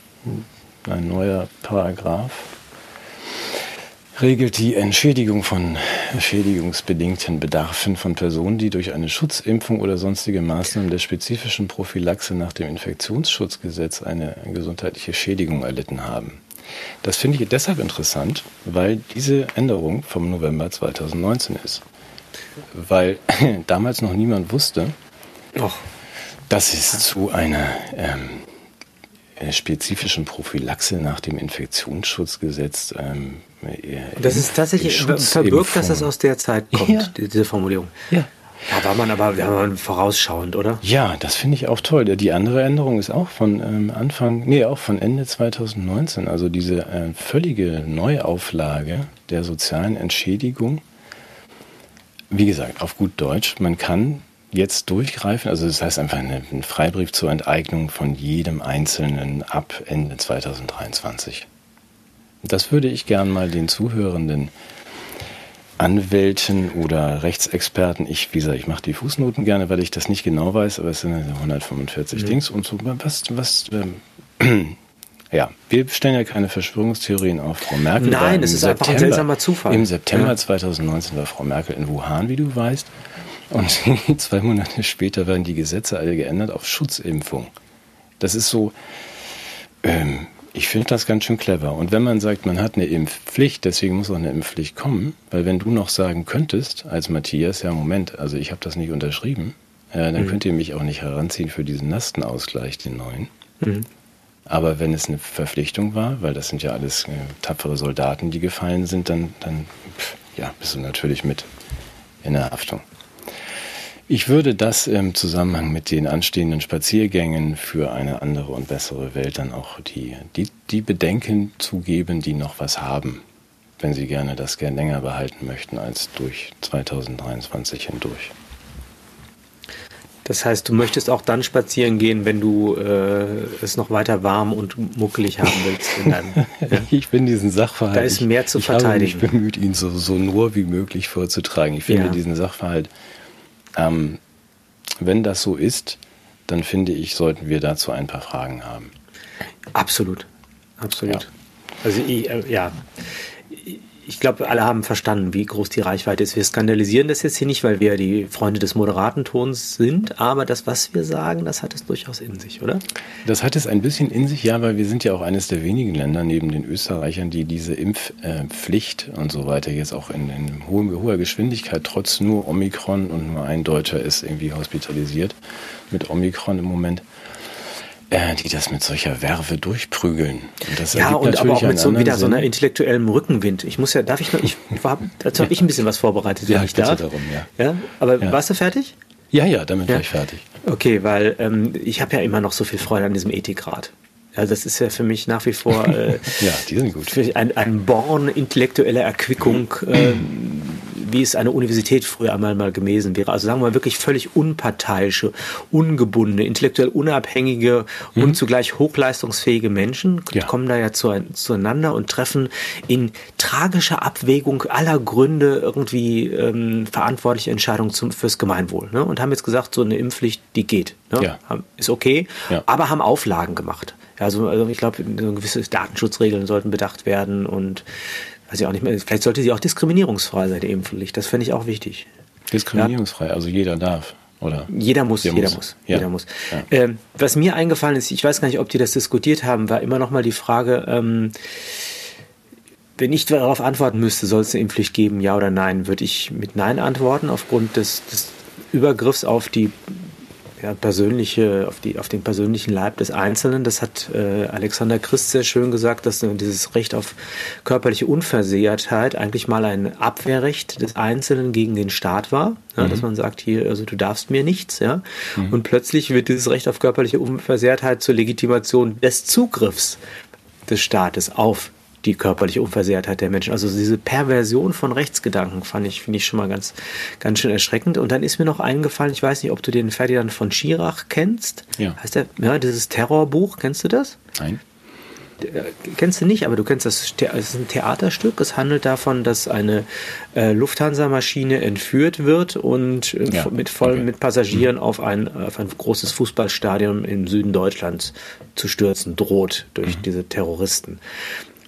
ein neuer Paragraph regelt die Entschädigung von schädigungsbedingten Bedarfen von Personen, die durch eine Schutzimpfung oder sonstige Maßnahmen der spezifischen Prophylaxe nach dem Infektionsschutzgesetz eine gesundheitliche Schädigung erlitten haben. Das finde ich deshalb interessant, weil diese Änderung vom November 2019 ist. Weil *clears throat* damals noch niemand wusste, Och. dass es zu einer ähm, äh, spezifischen Prophylaxe nach dem Infektionsschutzgesetz. Ähm, äh, das ist tatsächlich verbirgt, dass das aus der Zeit kommt, ja. diese Formulierung. Ja. Da war man aber war man vorausschauend, oder? Ja, das finde ich auch toll. Die andere Änderung ist auch von ähm, Anfang, nee, auch von Ende 2019. Also diese äh, völlige Neuauflage der sozialen Entschädigung. Wie gesagt, auf gut Deutsch, man kann jetzt durchgreifen? Also das heißt einfach eine, ein Freibrief zur Enteignung von jedem Einzelnen ab Ende 2023. Das würde ich gern mal den Zuhörenden Anwälten oder Rechtsexperten, ich, wie gesagt, ich mache die Fußnoten gerne, weil ich das nicht genau weiß, aber es sind 145 mhm. Dings und so. Was, was, ähm, ja, wir stellen ja keine Verschwörungstheorien auf. Frau Merkel. Nein, es ist September, einfach ein seltsamer Zufall. Im September ja. 2019 war Frau Merkel in Wuhan, wie du weißt. Und *laughs* zwei Monate später werden die Gesetze alle geändert auf Schutzimpfung. Das ist so, ähm, ich finde das ganz schön clever. Und wenn man sagt, man hat eine Impfpflicht, deswegen muss auch eine Impfpflicht kommen, weil wenn du noch sagen könntest, als Matthias, ja Moment, also ich habe das nicht unterschrieben, äh, dann mhm. könnt ihr mich auch nicht heranziehen für diesen Lastenausgleich, den neuen. Mhm. Aber wenn es eine Verpflichtung war, weil das sind ja alles äh, tapfere Soldaten, die gefallen sind, dann, dann pff, ja, bist du natürlich mit in der Haftung. Ich würde das im Zusammenhang mit den anstehenden Spaziergängen für eine andere und bessere Welt dann auch die, die, die Bedenken zugeben, die noch was haben, wenn sie gerne das gern länger behalten möchten als durch 2023 hindurch. Das heißt, du möchtest auch dann spazieren gehen, wenn du äh, es noch weiter warm und muckelig haben willst. Deinem, *laughs* ja? Ich bin diesen Sachverhalt. Da ist mehr zu ich, verteidigen. Ich habe mich bemüht, ihn so, so nur wie möglich vorzutragen. Ich finde ja. diesen Sachverhalt ähm, wenn das so ist, dann finde ich, sollten wir dazu ein paar Fragen haben. Absolut, absolut. Ja. Also äh, ja, ich glaube, alle haben verstanden, wie groß die Reichweite ist. Wir skandalisieren das jetzt hier nicht, weil wir die Freunde des moderaten Tons sind, aber das, was wir sagen, das hat es durchaus in sich, oder? Das hat es ein bisschen in sich, ja, weil wir sind ja auch eines der wenigen Länder neben den Österreichern, die diese Impfpflicht und so weiter jetzt auch in, in hoher Geschwindigkeit, trotz nur Omikron und nur ein Deutscher ist irgendwie hospitalisiert mit Omikron im Moment äh, die das mit solcher Werbe durchprügeln. Und das ja, und aber auch mit so wieder Sinn. so einer intellektuellen Rückenwind. Ich muss ja, darf ich noch, ich *laughs* war, dazu habe ich ein bisschen was vorbereitet, ja, ich darf. Darum, ja. ja, aber ja. warst du fertig? Ja, ja, damit war ich fertig. Okay, weil ähm, ich habe ja immer noch so viel Freude an diesem Ethikrat. Also das ist ja für mich nach wie vor *laughs* äh, ja, die sind gut. Ein, ein Born intellektueller Erquickung, äh, *clears throat* wie es eine Universität früher einmal mal gewesen wäre. Also sagen wir mal wirklich völlig unparteiische, ungebundene, intellektuell unabhängige mhm. und zugleich hochleistungsfähige Menschen ja. kommen da ja zu, zueinander und treffen in tragischer Abwägung aller Gründe irgendwie ähm, verantwortliche Entscheidungen zum, fürs Gemeinwohl. Ne? Und haben jetzt gesagt, so eine Impfpflicht, die geht. Ne? Ja. Ist okay, ja. aber haben Auflagen gemacht. Also, also ich glaube, gewisse Datenschutzregeln sollten bedacht werden und weiß ich auch nicht mehr, vielleicht sollte sie auch diskriminierungsfrei sein, die Impfpflicht. Das fände ich auch wichtig. Diskriminierungsfrei, ja? also jeder darf. Oder? Jeder muss, jeder muss. muss ja. Jeder muss. Ja. Ähm, was mir eingefallen ist, ich weiß gar nicht, ob die das diskutiert haben, war immer noch mal die Frage, ähm, wenn ich darauf antworten müsste, soll es eine Impfpflicht geben, ja oder nein, würde ich mit Nein antworten, aufgrund des, des Übergriffs auf die ja, persönliche, auf, die, auf den persönlichen Leib des Einzelnen. Das hat äh, Alexander Christ sehr schön gesagt, dass äh, dieses Recht auf körperliche Unversehrtheit eigentlich mal ein Abwehrrecht des Einzelnen gegen den Staat war. Ja, mhm. Dass man sagt, hier, also du darfst mir nichts, ja. Mhm. Und plötzlich wird dieses Recht auf körperliche Unversehrtheit zur Legitimation des Zugriffs des Staates auf die körperliche Unversehrtheit der Menschen. Also diese Perversion von Rechtsgedanken fand ich, finde ich schon mal ganz, ganz schön erschreckend. Und dann ist mir noch eingefallen, ich weiß nicht, ob du den Ferdinand von Schirach kennst. Ja. Heißt der, ja, dieses Terrorbuch, kennst du das? Nein. Äh, kennst du nicht, aber du kennst das. Es ist ein Theaterstück. Es handelt davon, dass eine äh, Lufthansa-Maschine entführt wird und äh, Ja, mit voll okay. mit Passagieren auf ein, auf ein großes Fußballstadion im Süden Deutschlands zu stürzen droht durch diese Terroristen.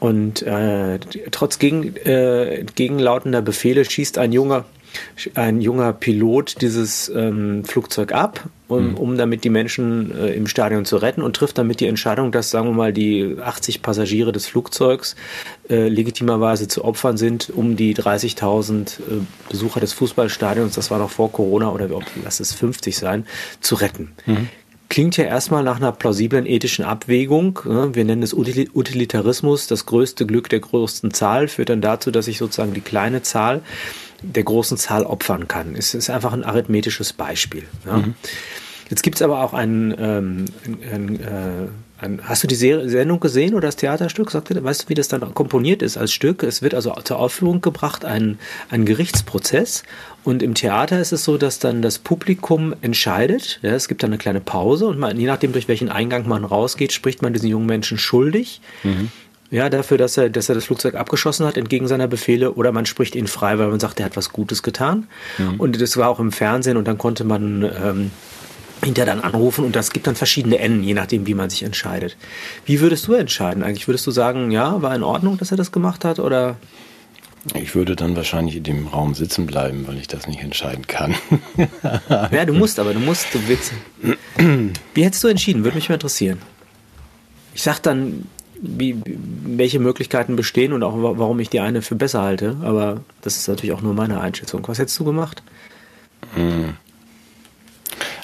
Und äh, trotz gegen, äh, gegenlautender Befehle schießt ein junger ein junger Pilot dieses ähm, Flugzeug ab, um, um damit die Menschen äh, im Stadion zu retten und trifft damit die Entscheidung, dass, sagen wir mal, die 80 Passagiere des Flugzeugs äh, legitimerweise zu Opfern sind, um die 30.000 äh, Besucher des Fußballstadions, das war noch vor Corona oder lass es 50 sein, zu retten. Klingt ja erstmal nach einer plausiblen ethischen Abwägung. ne? Wir nennen es Util- Utilitarismus. Das größte Glück der größten Zahl führt dann dazu, dass ich sozusagen die kleine Zahl der großen Zahl opfern kann. Es ist einfach ein arithmetisches Beispiel. Ja? Jetzt gibt es aber auch ein, ähm, ein, ein, äh, ein Hast du die Serie, Sendung gesehen oder das Theaterstück? Sagt ihr, weißt du, wie das dann komponiert ist als Stück? Es wird also zur Aufführung gebracht, ein, ein Gerichtsprozess. Und im Theater ist es so, dass dann das Publikum entscheidet. Ja, es gibt dann eine kleine Pause und man, je nachdem, durch welchen Eingang man rausgeht, spricht man diesen jungen Menschen schuldig. Ja, dafür, dass er, dass er das Flugzeug abgeschossen hat, entgegen seiner Befehle, oder man spricht ihn frei, weil man sagt, er hat was Gutes getan. Und das war auch im Fernsehen und dann konnte man ähm, hinterher dann anrufen und das gibt dann verschiedene Enden, je nachdem, wie man sich entscheidet. Wie würdest du entscheiden eigentlich? Würdest du sagen, ja, war in Ordnung, dass er das gemacht hat, oder? Ich würde dann wahrscheinlich in dem Raum sitzen bleiben, weil ich das nicht entscheiden kann. *laughs* Ja, du musst, aber du musst, du willst. Wie hättest du entschieden? Würde mich mal interessieren. Ich sag dann, wie, welche Möglichkeiten bestehen und auch wa- warum ich die eine für besser halte, aber das ist natürlich auch nur meine Einschätzung. Was hättest du gemacht?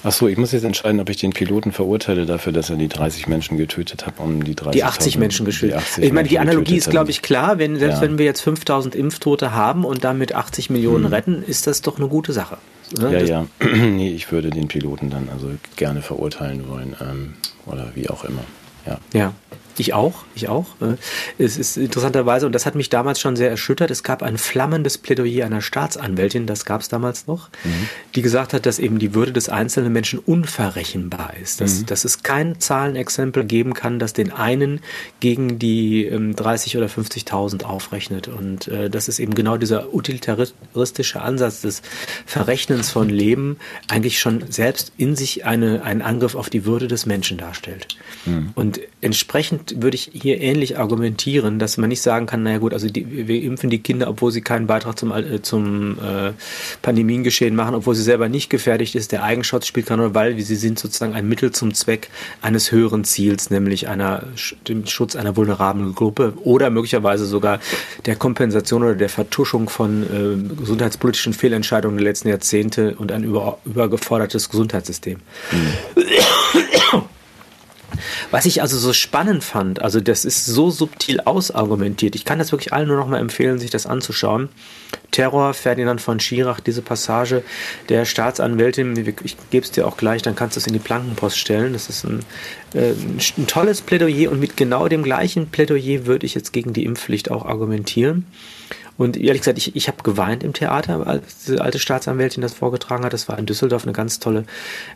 Ach so, ich muss jetzt entscheiden, ob ich den Piloten verurteile dafür, dass er die 30 Menschen getötet hat, um die 30 Die 80 Menschen 80 Ich meine, die Analogie getötet ist, glaube ich, klar. Wenn, selbst Ja. wenn wir jetzt 5000 Impftote haben und damit 80 Millionen retten, ist das doch eine gute Sache. Ne? Ja, Das- ja. *clears throat* nee, ich würde den Piloten dann also gerne verurteilen wollen. Ähm, oder wie auch immer. Ja. Ja, ich auch, ich auch. Äh, Es ist interessanterweise, und das hat mich damals schon sehr erschüttert, es gab ein flammendes Plädoyer einer Staatsanwältin, das gab es damals noch, die gesagt hat, dass eben die Würde des einzelnen Menschen unverrechenbar ist. Dass, dass es kein Zahlenexempel geben kann, das den einen gegen die ähm, 30 oder 50.000 aufrechnet. Und äh, das ist eben genau dieser utilitaristische Ansatz des Verrechnens von Leben eigentlich schon selbst in sich eine, einen Angriff auf die Würde des Menschen darstellt. Und entsprechend würde ich hier ähnlich argumentieren, dass man nicht sagen kann, naja gut, also die, wir impfen die Kinder, obwohl sie keinen Beitrag zum, äh, zum äh, Pandemiengeschehen machen, obwohl sie selber nicht gefährdet ist, der Eigenschutz spielt keine Rolle, weil sie sind sozusagen ein Mittel zum Zweck eines höheren Ziels, nämlich einer, dem Schutz einer vulnerablen Gruppe oder möglicherweise sogar der Kompensation oder der Vertuschung von äh, gesundheitspolitischen Fehlentscheidungen der letzten Jahrzehnte und ein über, übergefordertes Gesundheitssystem. *coughs* Was ich also so spannend fand, also das ist so subtil ausargumentiert. Ich kann das wirklich allen nur noch mal empfehlen, sich das anzuschauen. Terror, Ferdinand von Schirach, diese Passage der Staatsanwältin, ich gebe es dir auch gleich, dann kannst du es in die Plankenpost stellen. Das ist ein, äh, ein tolles Plädoyer und mit genau dem gleichen Plädoyer würde ich jetzt gegen die Impfpflicht auch argumentieren. Und ehrlich gesagt, ich, ich habe geweint im Theater, als diese alte Staatsanwältin das vorgetragen hat. Das war in Düsseldorf eine ganz tolle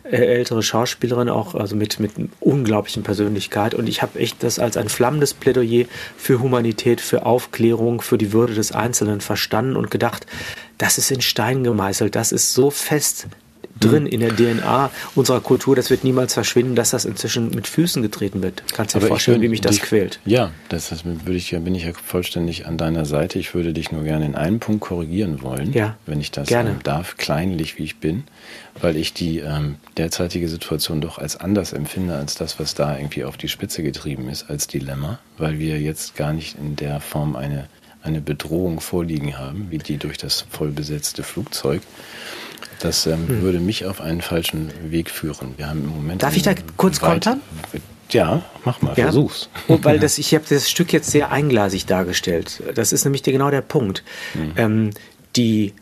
äh, ältere Schauspielerin, auch also mit, mit unglaublichen Persönlichkeit. Und ich habe echt das als ein flammendes Plädoyer für Humanität, für Aufklärung, für die Würde des Einzelnen verstanden und gedacht, das ist in Stein gemeißelt, das ist so fest drin in der DNA unserer Kultur, das wird niemals verschwinden, dass das inzwischen mit Füßen getreten wird. Kannst dir Aber ich vorstellen, würde wie mich das dich- quält. Ja, das, das würde ich, ja- bin ich ja vollständig an deiner Seite. Ich würde dich nur gerne in einem Punkt korrigieren wollen, Ja, wenn ich das gerne. ähm, darf, kleinlich wie ich bin, weil ich die ähm, derzeitige Situation doch als anders empfinde als das, was da irgendwie auf die Spitze getrieben ist, als Dilemma, weil wir jetzt gar nicht in der Form eine, eine Bedrohung vorliegen haben, wie die durch das vollbesetzte Flugzeug. Das ähm, würde mich auf einen falschen Weg führen. Wir haben im Moment. Hm. Darf ich da kurz kontern? Ja, mach mal, Ja? versuch's. Und weil das, *laughs* ich habe das Stück jetzt sehr einglasig dargestellt. Das ist nämlich genau der Punkt. Ähm, die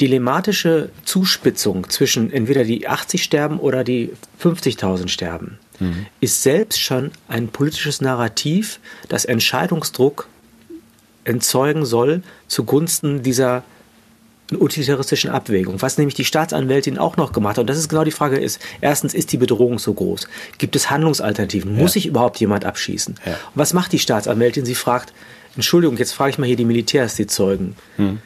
dilemmatische Zuspitzung zwischen entweder die 80 sterben oder die 50.000 sterben ist selbst schon ein politisches Narrativ, das Entscheidungsdruck entzeugen soll zugunsten dieser utilitaristischen Abwägung, was nämlich die Staatsanwältin auch noch gemacht hat. Und das ist genau die Frage ist, erstens, ist die Bedrohung so groß? Gibt es Handlungsalternativen? Muss sich überhaupt jemand abschießen? Ja. Und was macht die Staatsanwältin? Sie fragt, Entschuldigung, jetzt frage ich mal hier die Militärs, die Zeugen. Hm.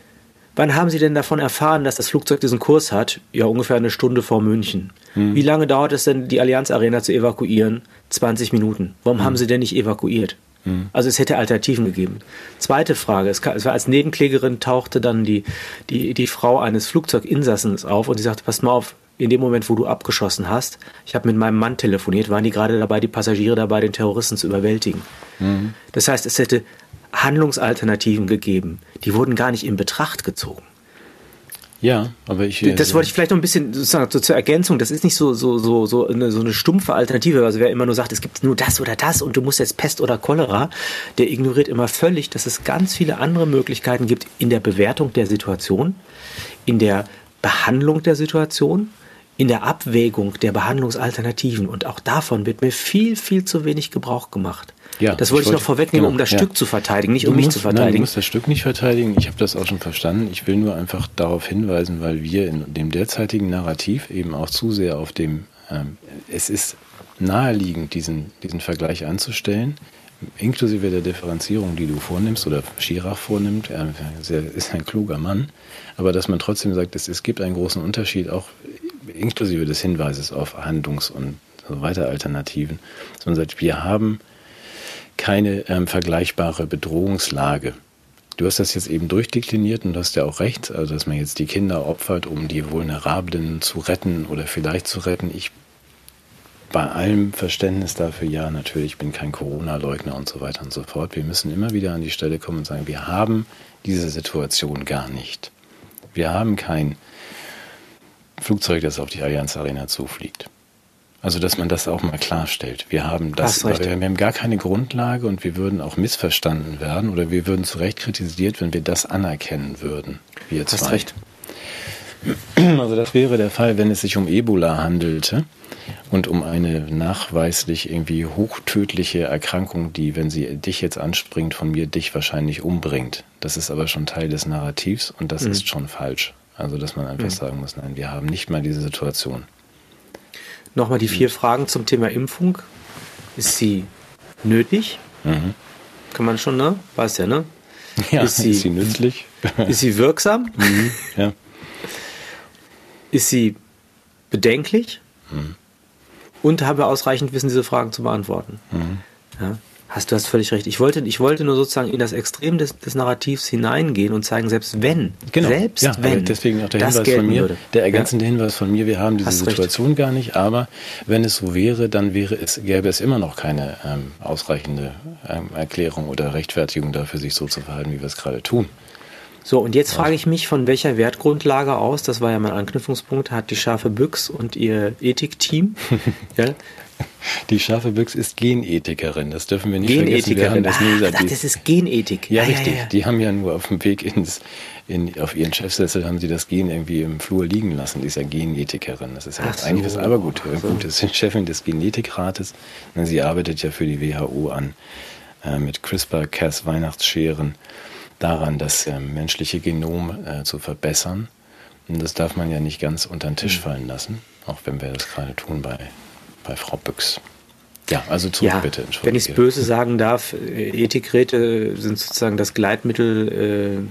Wann haben Sie denn davon erfahren, dass das Flugzeug diesen Kurs hat? Ja, ungefähr eine Stunde vor München. Hm. Wie lange dauert es denn, die Allianz Arena zu evakuieren? 20 Minuten. Warum hm. haben Sie denn nicht evakuiert? Hm. Also es hätte Alternativen gegeben. Zweite Frage, es, war als Nebenklägerin tauchte dann die, die, die Frau eines Flugzeuginsassens auf und sie sagte, pass mal auf, in dem Moment, wo du abgeschossen hast, ich habe mit meinem Mann telefoniert, waren die gerade dabei, die Passagiere dabei, den Terroristen zu überwältigen. Mhm. Das heißt, es hätte Handlungsalternativen gegeben. Die wurden gar nicht in Betracht gezogen. Ja, aber ich. Das also wollte ich vielleicht noch ein bisschen sozusagen so zur Ergänzung. Das ist nicht so, so, so, so, eine, so eine stumpfe Alternative. Also wer immer nur sagt, es gibt nur das oder das und du musst jetzt Pest oder Cholera, der ignoriert immer völlig, dass es ganz viele andere Möglichkeiten gibt in der Bewertung der Situation, in der Behandlung der Situation, in der Abwägung der Behandlungsalternativen. Und auch davon wird mir viel, viel zu wenig Gebrauch gemacht. Ja, das wollte ich, noch vorwegnehmen, genau, um das ja. Stück zu verteidigen, nicht du um mich musst, zu verteidigen. Nein, du musst das Stück nicht verteidigen. Ich habe das auch schon verstanden. Ich will nur einfach darauf hinweisen, weil wir in dem derzeitigen Narrativ eben auch zu sehr auf dem, ähm, es ist naheliegend, diesen, diesen Vergleich anzustellen, inklusive der Differenzierung, die du vornimmst oder Schirach vornimmt. Er ist ein kluger Mann. Aber dass man trotzdem sagt, es, es gibt einen großen Unterschied, auch inklusive des Hinweises auf Handlungs- und so weiter Alternativen, sondern sagt, wir haben keine ähm, vergleichbare Bedrohungslage. Du hast das jetzt eben durchdekliniert und du hast ja auch recht, also dass man jetzt die Kinder opfert, um die Vulnerablen zu retten oder vielleicht zu retten. Ich bei allem Verständnis dafür, ja, natürlich, ich bin kein Corona-Leugner und so weiter und so fort. Wir müssen immer wieder an die Stelle kommen und sagen, wir haben diese Situation gar nicht. Wir haben kein Flugzeug, das auf die Allianz Arena zufliegt. Also, dass man das auch mal klarstellt. Wir haben das, wir, wir haben gar keine Grundlage und wir würden auch missverstanden werden oder wir würden zu Recht kritisiert, wenn wir das anerkennen würden. Wir zwei. Hast recht. *clears throat* Also, das wäre der Fall, wenn es sich um Ebola handelte und um eine nachweislich irgendwie hochtödliche Erkrankung, die, wenn sie dich jetzt anspringt, von mir dich wahrscheinlich umbringt. Das ist aber schon Teil des Narrativs und das mhm. ist schon falsch. Also, dass man einfach mhm. sagen muss, nein, wir haben nicht mal diese Situation. Nochmal die vier Fragen zum Thema Impfung. Ist sie nötig? Mhm. Kann man schon, ne? Weiß ja, ne? *laughs* Ja, ist sie, ist sie nützlich? *laughs* Ist sie wirksam? Mhm. Ja. Ist sie bedenklich? Mhm. Und haben wir ausreichend Wissen, diese Fragen zu beantworten? Mhm. Ja. Hast du hast völlig recht. Ich wollte, ich wollte nur sozusagen in das Extrem des, des Narrativs hineingehen und zeigen, selbst wenn, genau. selbst ja, wenn, deswegen auch der Hinweis von mir, würde. der ergänzende ja. Hinweis von mir, wir haben diese hast Situation recht. gar nicht, aber wenn es so wäre, dann wäre es, gäbe es immer noch keine ähm, ausreichende ähm, Erklärung oder Rechtfertigung dafür, sich so zu verhalten, wie wir es gerade tun. So, und jetzt frage ich mich, von welcher Wertgrundlage aus, das war ja mein Anknüpfungspunkt, hat die scharfe Büchs und ihr Ethikteam *laughs* ja, die scharfe Büchs ist Genethikerin, das dürfen wir nicht vergessen. Wir haben das, Ach, das ist Genethik. Ja, ah, richtig. Ja, ja. Die haben ja nur auf dem Weg ins, in, auf ihren Chefsessel haben sie das Gen irgendwie im Flur liegen lassen. Die ist ja Genethikerin. Das ist ja eigentlich so. was, aber gut. So. gut. Das ist Chefin des Genetikrates. Sie arbeitet ja für die WHO an äh, mit CRISPR-Cas Weihnachtsscheren daran, das äh, menschliche Genom äh, zu verbessern. Und das darf man ja nicht ganz unter den Tisch mhm. fallen lassen, auch wenn wir das gerade tun bei bei Frau Büchs. Ja, also zurück ja, bitte. Wenn ich es böse sagen darf, äh, Ethikräte sind sozusagen das Gleitmittel äh,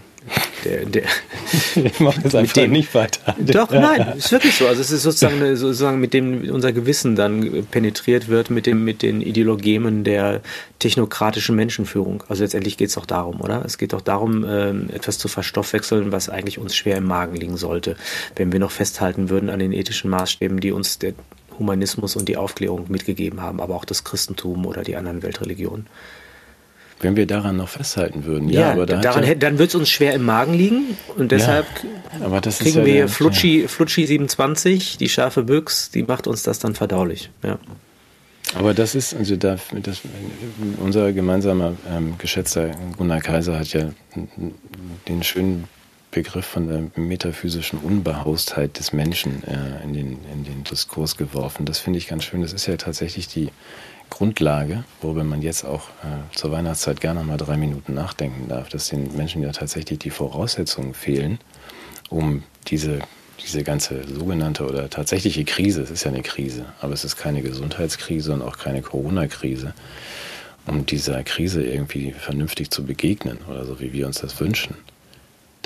der, der *laughs* ich mache jetzt einfach dem, nicht weiter. Doch, nein, ist wirklich so. Also es ist sozusagen, sozusagen mit dem unser Gewissen dann penetriert wird mit dem mit den Ideologemen der technokratischen Menschenführung. Also letztendlich geht es doch darum, oder? Es geht doch darum, ähm, etwas zu verstoffwechseln, was eigentlich uns schwer im Magen liegen sollte, wenn wir noch festhalten würden an den ethischen Maßstäben, die uns der Humanismus und die Aufklärung mitgegeben haben, aber auch das Christentum oder die anderen Weltreligionen. Wenn wir daran noch festhalten würden, ja, ja aber da daran, ja, dann wird es uns schwer im Magen liegen und deshalb ja, kriegen wir der, Flutschi, Flutschi 27, die scharfe Büchs, die macht uns das dann verdaulich. Ja. Aber das ist, also da, das, unser gemeinsamer ähm, geschätzter Gunnar Kaiser hat ja den schönen Begriff von der metaphysischen Unbehaustheit des Menschen äh, in, den, in den Diskurs geworfen. Das finde ich ganz schön. Das ist ja tatsächlich die Grundlage, worüber man jetzt auch äh, zur Weihnachtszeit gerne mal drei Minuten nachdenken darf, dass den Menschen ja tatsächlich die Voraussetzungen fehlen, um diese, diese ganze sogenannte oder tatsächliche Krise, es ist ja eine Krise, aber es ist keine Gesundheitskrise und auch keine Corona-Krise, um dieser Krise irgendwie vernünftig zu begegnen oder so, wie wir uns das wünschen.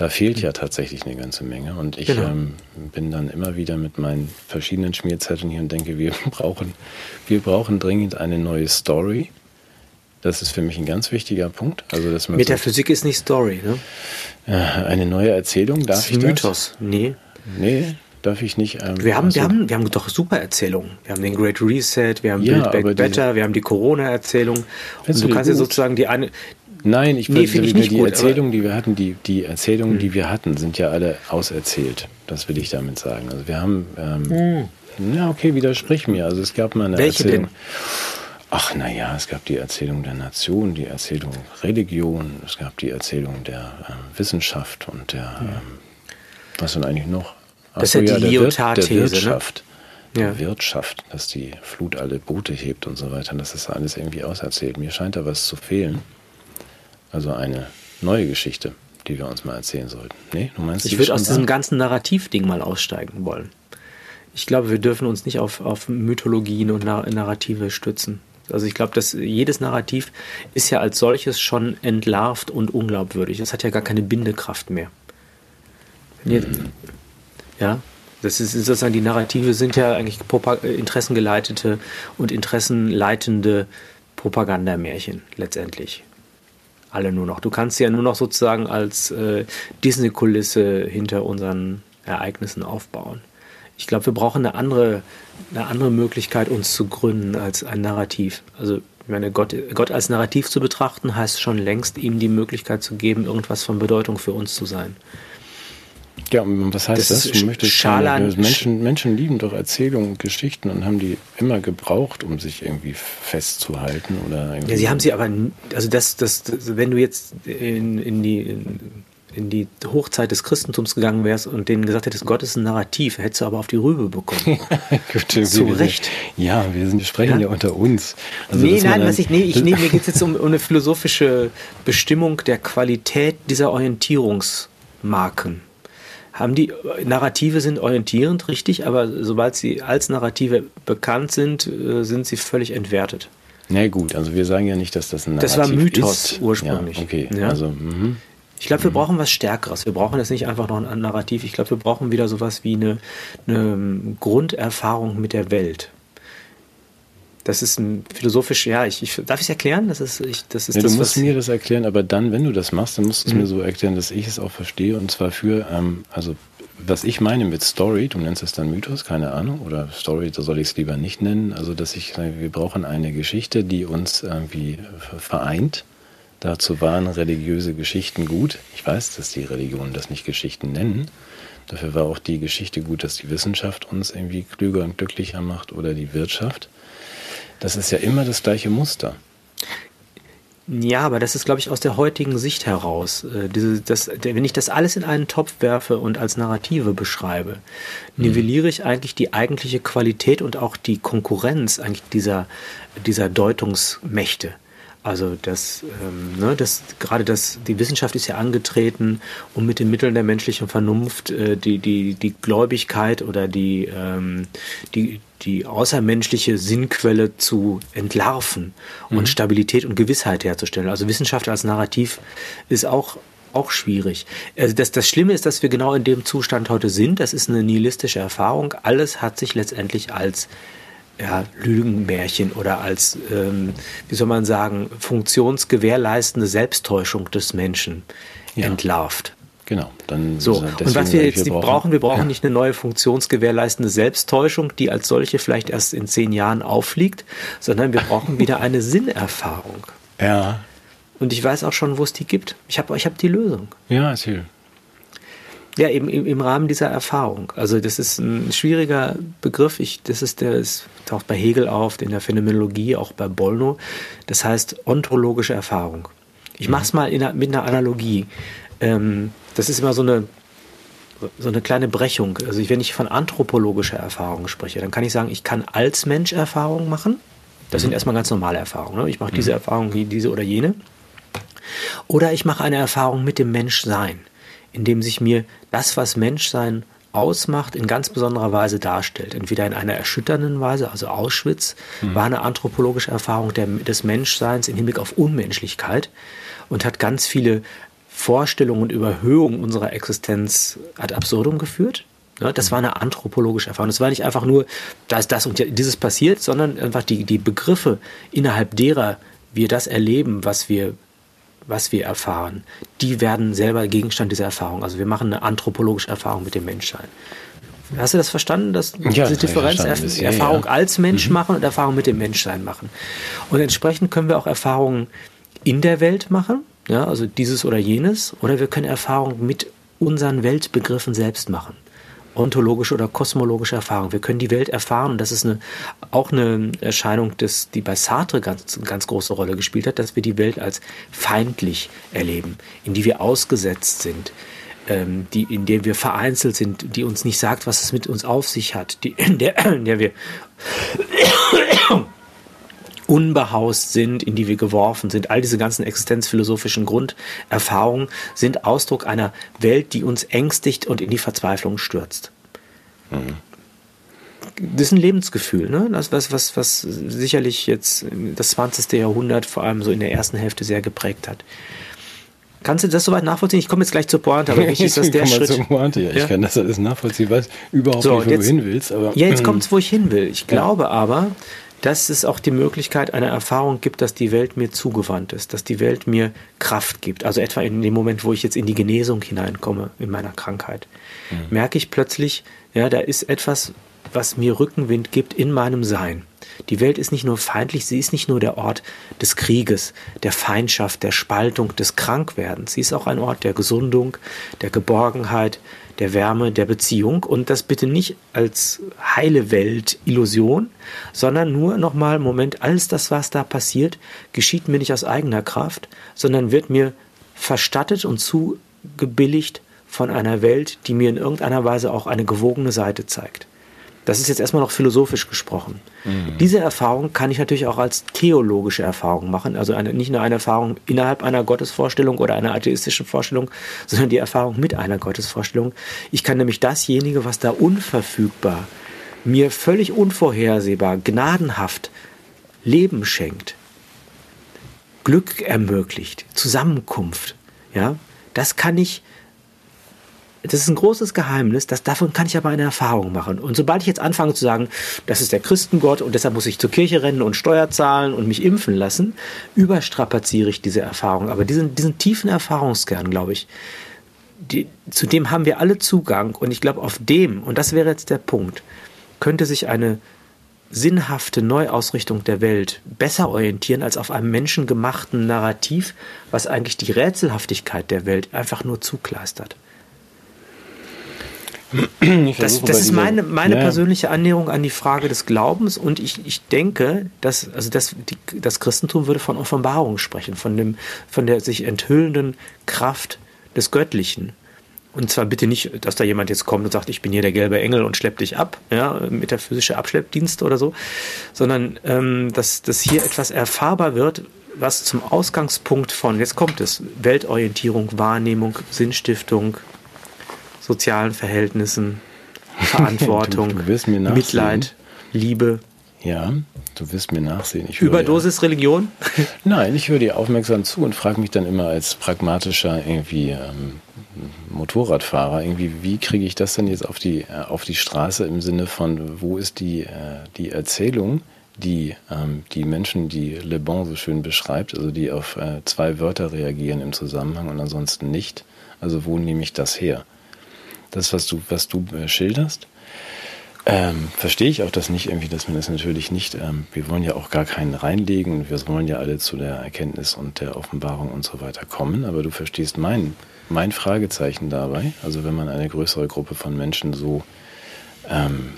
Da fehlt ja tatsächlich eine ganze Menge. Und ich genau. ähm, bin dann immer wieder mit meinen verschiedenen Schmierzetteln hier und denke, wir *laughs* brauchen, wir brauchen dringend eine neue Story. Das ist für mich ein ganz wichtiger Punkt. Also, dass man Metaphysik so, ist nicht Story, ne? Äh, eine neue Erzählung, darf das ist ich Mythos. das? Nee. Nee, darf ich nicht. Ähm, wir, haben, also, wir, haben, wir haben doch super Erzählungen. Wir haben den Great Reset, wir haben ja, Build Back Better, wir haben die Corona-Erzählung. Und du kannst ja sozusagen die eine, Nein, ich nee, finde die gut, Erzählungen, die wir hatten, die, die Erzählungen, hm. die wir hatten, sind ja alle auserzählt. Das will ich damit sagen. Also wir haben, ähm, hm. ja okay, widersprich mir. Also es gab mal eine Welche Erzählung. Denn? Ach naja, es gab die Erzählung der Nation, die Erzählung Religion, es gab die Erzählung der äh, Wissenschaft und der, hm. ähm, was denn eigentlich noch? Ach das ist ja die ja, Lyotard-These, der, ne? Wirtschaft. Ne? Ja. Wirtschaft, dass die Flut alle Boote hebt und so weiter. Das ist alles irgendwie auserzählt. Mir scheint da was zu fehlen. Also eine neue Geschichte, die wir uns mal erzählen sollten. Nee, du meinst, ich würde aus diesem ganzen Narrativding mal aussteigen wollen. Ich glaube, wir dürfen uns nicht auf, auf Mythologien und Narrative stützen. Also ich glaube, dass jedes Narrativ ist ja als solches schon entlarvt und unglaubwürdig. Es hat ja gar keine Bindekraft mehr. Mhm. Ja, das ist sozusagen die Narrative sind ja eigentlich interessengeleitete und interessenleitende Propagandamärchen letztendlich alle nur noch. Du kannst sie ja nur noch sozusagen als äh, Disney-Kulisse hinter unseren Ereignissen aufbauen. Ich glaube, wir brauchen eine andere, eine andere Möglichkeit, uns zu gründen als ein Narrativ. Also, ich meine, Gott, Gott als Narrativ zu betrachten, heißt schon längst, ihm die Möglichkeit zu geben, irgendwas von Bedeutung für uns zu sein. Ja, was heißt das? das? Du möchtest Schalan Menschen, Menschen lieben doch Erzählungen und Geschichten und haben die immer gebraucht, um sich irgendwie festzuhalten oder Ja, sie haben sie aber, also das, das, das wenn du jetzt in, in die in, in die Hochzeit des Christentums gegangen wärst und denen gesagt hättest, Gott ist ein Narrativ, hättest du aber auf die Rübe bekommen. *laughs* Gut, Zu Recht. Ja, wir, sind, wir sprechen ja, ja unter uns. Also, nee, nein, was ich, nee, ich, nee, mir *laughs* geht es jetzt um, um eine philosophische Bestimmung der Qualität dieser Orientierungsmarken haben die Narrative sind orientierend, richtig, aber sobald sie als Narrative bekannt sind, äh, sind sie völlig entwertet. Na gut, also wir sagen ja nicht, dass das ein Narrativ ist. Das war Mythos ist. ursprünglich. Ja, okay, ja? also mh. Ich glaube, wir mhm. brauchen was Stärkeres. Wir brauchen jetzt nicht einfach noch ein Narrativ. Ich glaube, wir brauchen wieder sowas wie eine, eine Grunderfahrung mit der Welt. Das ist ein philosophisch, ja, ich, ich darf ich es erklären? Das ist, ich, das ist ja, das, du musst mir das erklären, aber dann, wenn du das machst, dann musst du es mhm. mir so erklären, dass ich es auch verstehe. Und zwar für, ähm, also was ich meine mit Story, du nennst es dann Mythos, keine Ahnung, oder Story, da soll ich es lieber nicht nennen. Also, dass ich sage, wir brauchen eine Geschichte, die uns irgendwie vereint. Dazu waren religiöse Geschichten gut. Ich weiß, dass die Religionen das nicht Geschichten nennen. Dafür war auch die Geschichte gut, dass die Wissenschaft uns irgendwie klüger und glücklicher macht oder die Wirtschaft. Das ist ja immer das gleiche Muster. Ja, aber das ist, glaube ich, aus der heutigen Sicht heraus. Äh, diese, das, wenn ich das alles in einen Topf werfe und als Narrative beschreibe, mhm. nivelliere ich eigentlich die eigentliche Qualität und auch die Konkurrenz eigentlich dieser, dieser Deutungsmächte. Also das, ähm, ne, das gerade das, die Wissenschaft ist ja angetreten, um mit den Mitteln der menschlichen Vernunft äh, die, die, die Gläubigkeit oder die, ähm, die, die außermenschliche Sinnquelle zu entlarven mhm. und Stabilität und Gewissheit herzustellen. Also Wissenschaft als Narrativ ist auch auch schwierig. Also das, das Schlimme ist, dass wir genau in dem Zustand heute sind. Das ist eine nihilistische Erfahrung. Alles hat sich letztendlich als ja, Lügenmärchen oder als, ähm, wie soll man sagen, funktionsgewährleistende Selbsttäuschung des Menschen ja. entlarvt. Genau. Dann so, und was wir jetzt wir brauchen, brauchen, wir brauchen ja. nicht eine neue funktionsgewährleistende Selbsttäuschung, die als solche vielleicht erst in zehn Jahren auffliegt, sondern wir brauchen wieder eine *laughs* Sinnerfahrung. Ja. Und ich weiß auch schon, wo es die gibt. Ich habe ich hab die Lösung. Ja, erzähl. Ja, eben im, im Rahmen dieser Erfahrung. Also das ist ein schwieriger Begriff. Ich, das ist der, es taucht bei Hegel auf, in der Phänomenologie, auch bei Bollno. Das heißt ontologische Erfahrung. Ich mache es mal in, mit einer Analogie. Ähm, das ist immer so eine, so eine kleine Brechung. Also wenn ich von anthropologischer Erfahrung spreche, dann kann ich sagen, ich kann als Mensch Erfahrungen machen. Das sind erstmal ganz normale Erfahrungen. Ne? Ich mache diese Erfahrung wie diese oder jene. Oder ich mache eine Erfahrung mit dem Menschsein, indem sich mir das, was Menschsein ausmacht, in ganz besonderer Weise darstellt. Entweder in einer erschütternden Weise, also Auschwitz mhm. war eine anthropologische Erfahrung der, des Menschseins im Hinblick auf Unmenschlichkeit und hat ganz viele Vorstellungen und Überhöhungen unserer Existenz ad absurdum geführt. Ja, das war eine anthropologische Erfahrung. Das war nicht einfach nur, da ist das und dieses passiert, sondern einfach die, die Begriffe, innerhalb derer wir das erleben, was wir, was wir erfahren, die werden selber Gegenstand dieser Erfahrung. Also wir machen eine anthropologische Erfahrung mit dem Menschsein. Hast du das verstanden, dass ja, diese Differenz Erf Erfahrung ja. als Mensch mhm. machen und Erfahrung mit dem Menschsein machen? Und entsprechend können wir auch Erfahrungen in der Welt machen, ja, also dieses oder jenes, oder wir können Erfahrungen mit unseren Weltbegriffen selbst machen. Ontologische oder kosmologische Erfahrung. Wir können die Welt erfahren. Und das ist eine, auch eine Erscheinung, des, die bei Sartre ganz, ganz große Rolle gespielt hat, dass wir die Welt als feindlich erleben, in die wir ausgesetzt sind, ähm, die, in der wir vereinzelt sind, die uns nicht sagt, was es mit uns auf sich hat, die, in, der, in der wir unbehaust sind, in die wir geworfen sind. All diese ganzen existenzphilosophischen Grunderfahrungen sind Ausdruck einer Welt, die uns ängstigt und in die Verzweiflung stürzt. Mhm. Das ist ein Lebensgefühl, ne? Das was, was, was sicherlich jetzt das 20. Jahrhundert vor allem so in der ersten Hälfte sehr geprägt hat. Kannst du das soweit nachvollziehen? Ich komme jetzt gleich zur Pointe, aber *laughs* wichtig ist, dass der Schritt... Zur Pointe, ja. Ich kann das alles nachvollziehen. Weiß überhaupt so, nicht, wo jetzt, du hin willst. Aber, ja, jetzt kommt es, *clears throat* wo ich hin will. Ich glaube aber, dass es auch die Möglichkeit einer Erfahrung gibt, dass die Welt mir zugewandt ist, dass die Welt mir Kraft gibt. Also etwa in dem Moment, wo ich jetzt in die Genesung hineinkomme in meiner Krankheit, mhm. merke ich plötzlich, ja, da ist etwas, was mir Rückenwind gibt in meinem Sein. Die Welt ist nicht nur feindlich, sie ist nicht nur der Ort des Krieges, der Feindschaft, der Spaltung, des Krankwerdens. Sie ist auch ein Ort der Gesundung, der Geborgenheit, der Wärme, der Beziehung. Und das bitte nicht als heile Welt Illusion, sondern nur nochmal, Moment, alles das, was da passiert, geschieht mir nicht aus eigener Kraft, sondern wird mir verstattet und zugebilligt von einer Welt, die mir in irgendeiner Weise auch eine gewogene Seite zeigt. Das ist jetzt erstmal noch philosophisch gesprochen. Mhm. Diese Erfahrung kann ich natürlich auch als theologische Erfahrung machen. Also eine, nicht nur eine Erfahrung innerhalb einer Gottesvorstellung oder einer atheistischen Vorstellung, sondern die Erfahrung mit einer Gottesvorstellung. Ich kann nämlich dasjenige, was da unverfügbar, mir völlig unvorhersehbar, gnadenhaft Leben schenkt, Glück ermöglicht, Zusammenkunft, ja, das kann ich das ist ein großes Geheimnis, dass davon kann ich aber eine Erfahrung machen. Und sobald ich jetzt anfange zu sagen, das ist der Christengott und deshalb muss ich zur Kirche rennen und Steuer zahlen und mich impfen lassen, überstrapaziere ich diese Erfahrung. Aber diesen, diesen tiefen Erfahrungskern, glaube ich, die, zu dem haben wir alle Zugang. Und ich glaube, auf dem, und das wäre jetzt der Punkt, könnte sich eine sinnhafte Neuausrichtung der Welt besser orientieren als auf einem menschengemachten Narrativ, was eigentlich die Rätselhaftigkeit der Welt einfach nur zukleistert. *clears throat* Das, das ist meine, meine ja. persönliche Annäherung an die Frage des Glaubens und ich, ich denke, dass, also das, die, das Christentum würde von Offenbarung sprechen, von, dem, von der sich enthüllenden Kraft des Göttlichen. Und zwar bitte nicht, dass da jemand jetzt kommt und sagt, ich bin hier der gelbe Engel und schlepp dich ab, ja, metaphysische Abschleppdienste oder so, sondern ähm, dass, dass hier etwas erfahrbar wird, was zum Ausgangspunkt von, jetzt kommt es, Weltorientierung, Wahrnehmung, Sinnstiftung, sozialen Verhältnissen, *laughs* Verantwortung, du, du Mitleid, Liebe. Ja, du wirst mir nachsehen. Ich Überdosis ja, Religion? *laughs* Nein, ich höre dir aufmerksam zu und frage mich dann immer als pragmatischer irgendwie ähm, Motorradfahrer, irgendwie, wie kriege ich das denn jetzt auf die, äh, auf die Straße im Sinne von, wo ist die, äh, die Erzählung, die ähm, die Menschen, die Le Bon so schön beschreibt, also die auf äh, zwei Wörter reagieren im Zusammenhang und ansonsten nicht. Also wo nehme ich das her? Das, was du, was du äh, schilderst. Ähm, verstehe ich auch das nicht irgendwie, dass man das natürlich nicht, ähm, wir wollen ja auch gar keinen reinlegen und wir wollen ja alle zu der Erkenntnis und der Offenbarung und so weiter kommen, aber du verstehst mein, mein Fragezeichen dabei, also wenn man eine größere Gruppe von Menschen so ähm,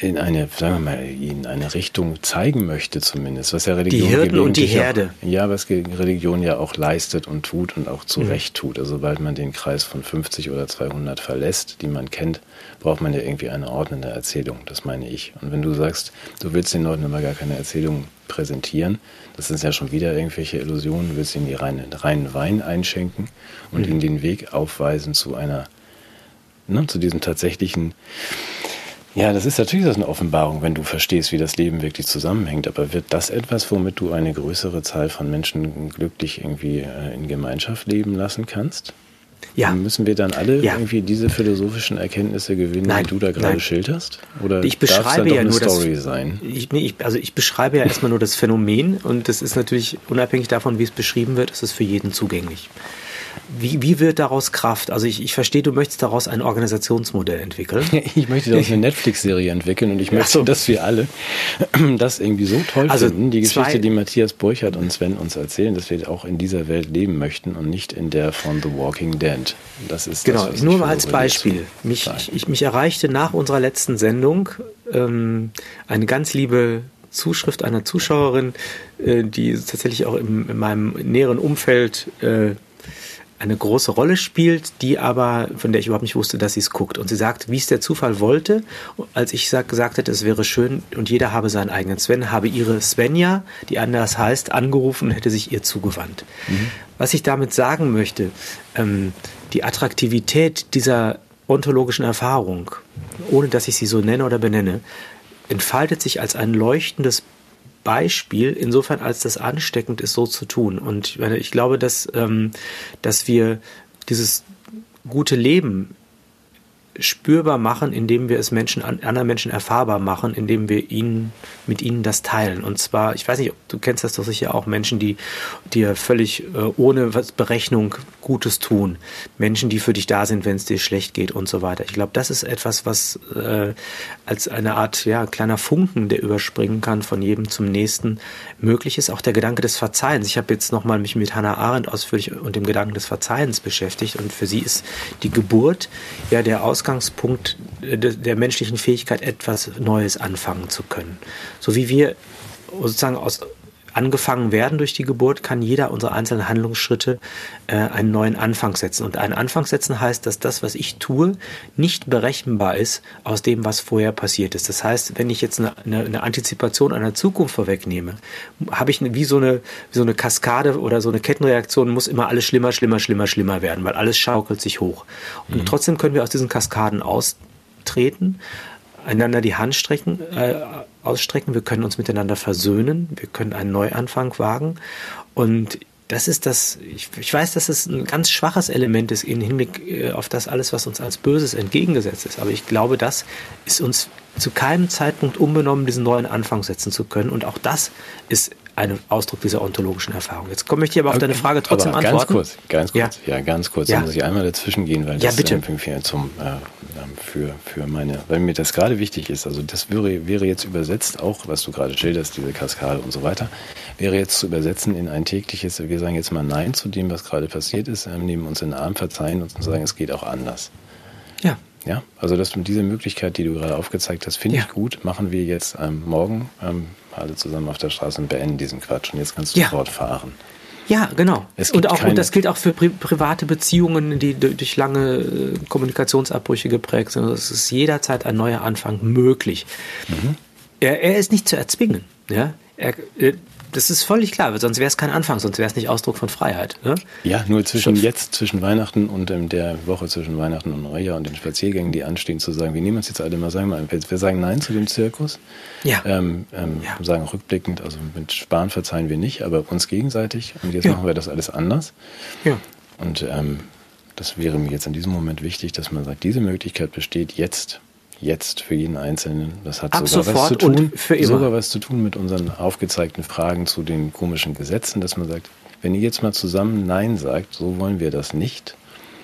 in eine, sagen wir mal, in eine Richtung zeigen möchte zumindest, was ja Religion Die Hirten und die Herde. Auch, ja, was Religion ja auch leistet und tut und auch zu mhm. Recht tut. Also sobald man den Kreis von 50 oder 200 verlässt, die man kennt, braucht man ja irgendwie eine ordnende Erzählung. Das meine ich. Und wenn du sagst, du willst den Leuten aber gar keine Erzählung präsentieren, das sind ja schon wieder irgendwelche Illusionen, du willst ihnen die reinen, reinen Wein einschenken und mhm. ihnen den Weg aufweisen zu einer, ne, zu diesem tatsächlichen ja, das ist natürlich das eine Offenbarung, wenn du verstehst, wie das Leben wirklich zusammenhängt. Aber wird das etwas, womit du eine größere Zahl von Menschen glücklich irgendwie äh, in Gemeinschaft leben lassen kannst? Ja. Müssen wir dann alle ja. irgendwie diese philosophischen Erkenntnisse gewinnen, nein, die du da gerade nein. schilderst? Oder ich beschreibe ja nur Story das, sein? Ich, nee, ich, also ich beschreibe ja erstmal nur das Phänomen und das ist natürlich unabhängig davon, wie es beschrieben wird, ist es für jeden zugänglich. Wie, wie wird daraus Kraft? Also ich, ich verstehe, du möchtest daraus ein Organisationsmodell entwickeln. *laughs* Ich möchte daraus eine Netflix-Serie entwickeln und ich möchte, so. dass wir alle *clears throat* das irgendwie so toll also finden, die Geschichte, die Matthias Burchardt und Sven uns erzählen, dass wir auch in dieser Welt leben möchten und nicht in der von The Walking Dead. Das ist genau, das, nur mal als Beispiel. Mich, ich, mich erreichte nach unserer letzten Sendung ähm, eine ganz liebe Zuschrift einer Zuschauerin, äh, die tatsächlich auch im, in meinem näheren Umfeld äh, eine große Rolle spielt, die aber, von der ich überhaupt nicht wusste, dass sie es guckt. Und sie sagt, wie es der Zufall wollte, als ich gesagt hätte, es wäre schön und jeder habe seinen eigenen Sven, habe ihre Svenja, die anders heißt, angerufen und hätte sich ihr zugewandt. Mhm. Was ich damit sagen möchte, ähm, die Attraktivität dieser ontologischen Erfahrung, ohne dass ich sie so nenne oder benenne, entfaltet sich als ein leuchtendes Beispiel, insofern als das ansteckend ist, so zu tun. Und ich glaube, dass, ähm, dass wir dieses gute Leben spürbar machen, indem wir es Menschen, anderen Menschen erfahrbar machen, indem wir ihnen, mit ihnen das teilen. Und zwar, ich weiß nicht, du kennst das doch sicher auch, Menschen, die dir völlig äh, ohne Berechnung Gutes tun. Menschen, die für dich da sind, wenn es dir schlecht geht und so weiter. Ich glaube, das ist etwas, was äh, als eine Art, ja, kleiner Funken, der überspringen kann von jedem zum nächsten, möglich ist. Auch der Gedanke des Verzeihens. Ich habe jetzt nochmal mich mit Hannah Arendt ausführlich und dem Gedanken des Verzeihens beschäftigt und für sie ist die Geburt ja der Ausgang Ausgangspunkt der menschlichen Fähigkeit, etwas Neues anfangen zu können. So wie wir sozusagen aus angefangen werden durch die Geburt, kann jeder unserer einzelnen Handlungsschritte äh, einen neuen Anfang setzen. Und einen Anfang setzen heißt, dass das, was ich tue, nicht berechenbar ist aus dem, was vorher passiert ist. Das heißt, wenn ich jetzt eine, eine, eine Antizipation einer Zukunft vorwegnehme, habe ich wie so eine, wie so eine Kaskade oder so eine Kettenreaktion, muss immer alles schlimmer, schlimmer, schlimmer, schlimmer werden, weil alles schaukelt sich hoch. Und mhm. trotzdem können wir aus diesen Kaskaden austreten einander die Hand strecken, äh, ausstrecken, wir können uns miteinander versöhnen, wir können einen Neuanfang wagen. Und das ist das, ich, ich weiß, dass es ein ganz schwaches Element ist im Hinblick äh, auf das alles, was uns als Böses entgegengesetzt ist. Aber ich glaube, das ist uns zu keinem Zeitpunkt unbenommen, diesen neuen Anfang setzen zu können. Und auch das ist ein Ausdruck dieser ontologischen Erfahrung. Jetzt komme ich dir aber auf deine Frage trotzdem aber ganz antworten. Kurz, ganz kurz, ja, ja ganz kurz. Ja. Da muss ich einmal dazwischen gehen, weil das ja, bitte. irgendwie zum, äh, für, für meine, weil mir das gerade wichtig ist. Also das wäre, wäre jetzt übersetzt, auch was du gerade schilderst, diese Kaskade und so weiter, wäre jetzt zu übersetzen in ein tägliches, wir sagen jetzt mal Nein zu dem, was gerade passiert ist, ähm, nehmen uns in den Arm, verzeihen uns und sagen, es geht auch anders. Ja. Ja, also das, diese Möglichkeit, die du gerade aufgezeigt hast, finde ja. ich gut. Machen wir jetzt ähm, morgen ähm, alle zusammen auf der Straße und beenden diesen Quatsch. Und jetzt kannst du ja. fortfahren. Ja, genau. und, auch, und das gilt auch für pri private Beziehungen, die durch lange äh, Kommunikationsabbrüche geprägt sind. Es ist jederzeit ein neuer Anfang möglich. Mhm. Er, er, ist nicht zu erzwingen. Ja? Er, äh, das ist völlig klar, sonst wäre es kein Anfang, sonst wäre es nicht Ausdruck von Freiheit. Ne? Ja, nur zwischen Schon. jetzt, zwischen Weihnachten und ähm, der Woche zwischen Weihnachten und Neujahr und den Spaziergängen, die anstehen, zu sagen, wir nehmen uns jetzt alle mal, sagen wir, wir sagen Nein zu dem Zirkus. Ja. Ähm, ähm, ja. Sagen rückblickend, also mit Sparen verzeihen wir nicht, aber uns gegenseitig. Und jetzt ja. machen wir das alles anders. Ja. Und ähm, das wäre mir jetzt in diesem Moment wichtig, dass man sagt, diese Möglichkeit besteht jetzt jetzt für jeden Einzelnen. Das hat Ab sogar was zu tun, für immer. sogar was zu tun mit unseren aufgezeigten Fragen zu den komischen Gesetzen, dass man sagt, wenn ihr jetzt mal zusammen Nein sagt, so wollen wir das nicht.